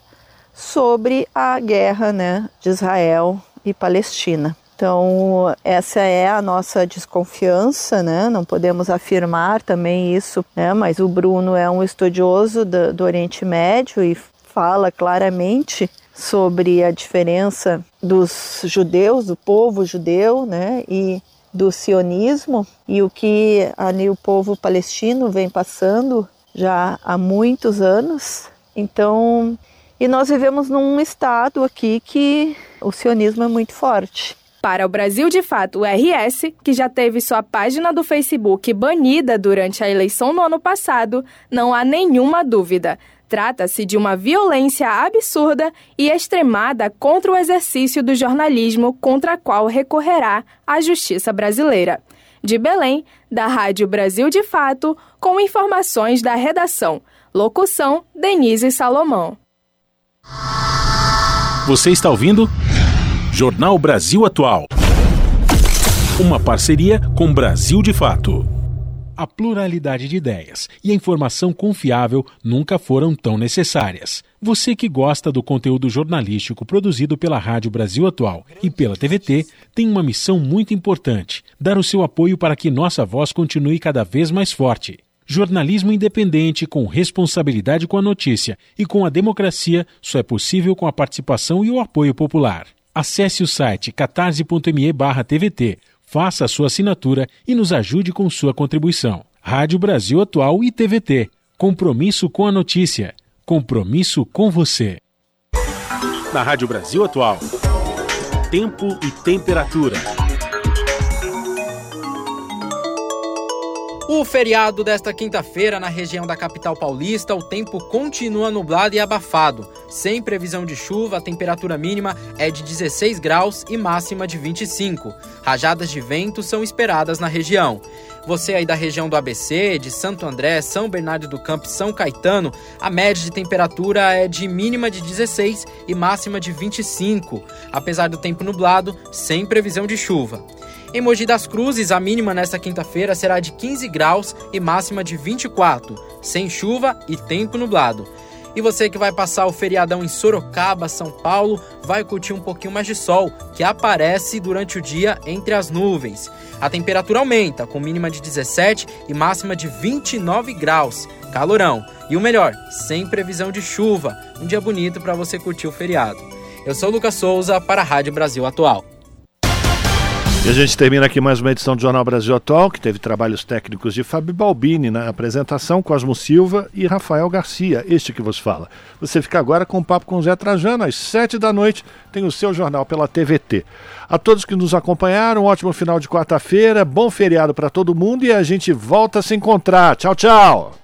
sobre a guerra, né, de Israel e Palestina. Então, essa é a nossa desconfiança, né? Não podemos afirmar também isso, né? Mas o Bruno é um estudioso do, do Oriente Médio e fala claramente sobre a diferença dos judeus, do povo judeu, né? E do sionismo e o que ali o povo palestino vem passando já há muitos anos. Então, e nós vivemos num estado aqui que o sionismo é muito forte. Para o Brasil de Fato, RS, que já teve sua página do Facebook banida durante a eleição no ano passado, não há nenhuma dúvida. Trata-se de uma violência absurda e extremada contra o exercício do jornalismo, contra a qual recorrerá a justiça brasileira. De Belém, da Rádio Brasil de Fato, com informações da redação. Locução: Denise Salomão. Você está ouvindo? Jornal Brasil Atual. Uma parceria com Brasil de Fato. A pluralidade de ideias e a informação confiável nunca foram tão necessárias. Você que gosta do conteúdo jornalístico produzido pela Rádio Brasil Atual e pela TVT tem uma missão muito importante: dar o seu apoio para que nossa voz continue cada vez mais forte. Jornalismo independente, com responsabilidade com a notícia e com a democracia, só é possível com a participação e o apoio popular. Acesse o site catarse.me/tvt, faça a sua assinatura e nos ajude com sua contribuição. Rádio Brasil Atual e TVT. Compromisso com a notícia. Compromisso com você. Na Rádio Brasil Atual. Tempo e temperatura. O feriado desta quinta-feira na região da capital paulista, o tempo continua nublado e abafado. Sem previsão de chuva, a temperatura mínima é de 16 graus e máxima de 25. Rajadas de vento são esperadas na região. Você aí da região do ABC, de Santo André, São Bernardo do Campo e São Caetano, a média de temperatura é de mínima de 16 e máxima de 25, apesar do tempo nublado, sem previsão de chuva. Em Mogi das Cruzes, a mínima nesta quinta-feira será de 15 graus e máxima de 24, sem chuva e tempo nublado. E você que vai passar o feriadão em Sorocaba, São Paulo, vai curtir um pouquinho mais de sol, que aparece durante o dia entre as nuvens. A temperatura aumenta, com mínima de 17 e máxima de 29 graus. Calorão. E o melhor, sem previsão de chuva. Um dia bonito para você curtir o feriado. Eu sou o Lucas Souza para a Rádio Brasil Atual. E a gente termina aqui mais uma edição do Jornal Brasil Atual, que teve trabalhos técnicos de Fábio Balbini na apresentação, Cosmo Silva e Rafael Garcia, este que vos fala. Você fica agora com o papo com o Zé Trajano, às sete da noite, tem o seu jornal pela TVT. A todos que nos acompanharam, um ótimo final de quarta-feira, bom feriado para todo mundo e a gente volta a se encontrar. Tchau, tchau!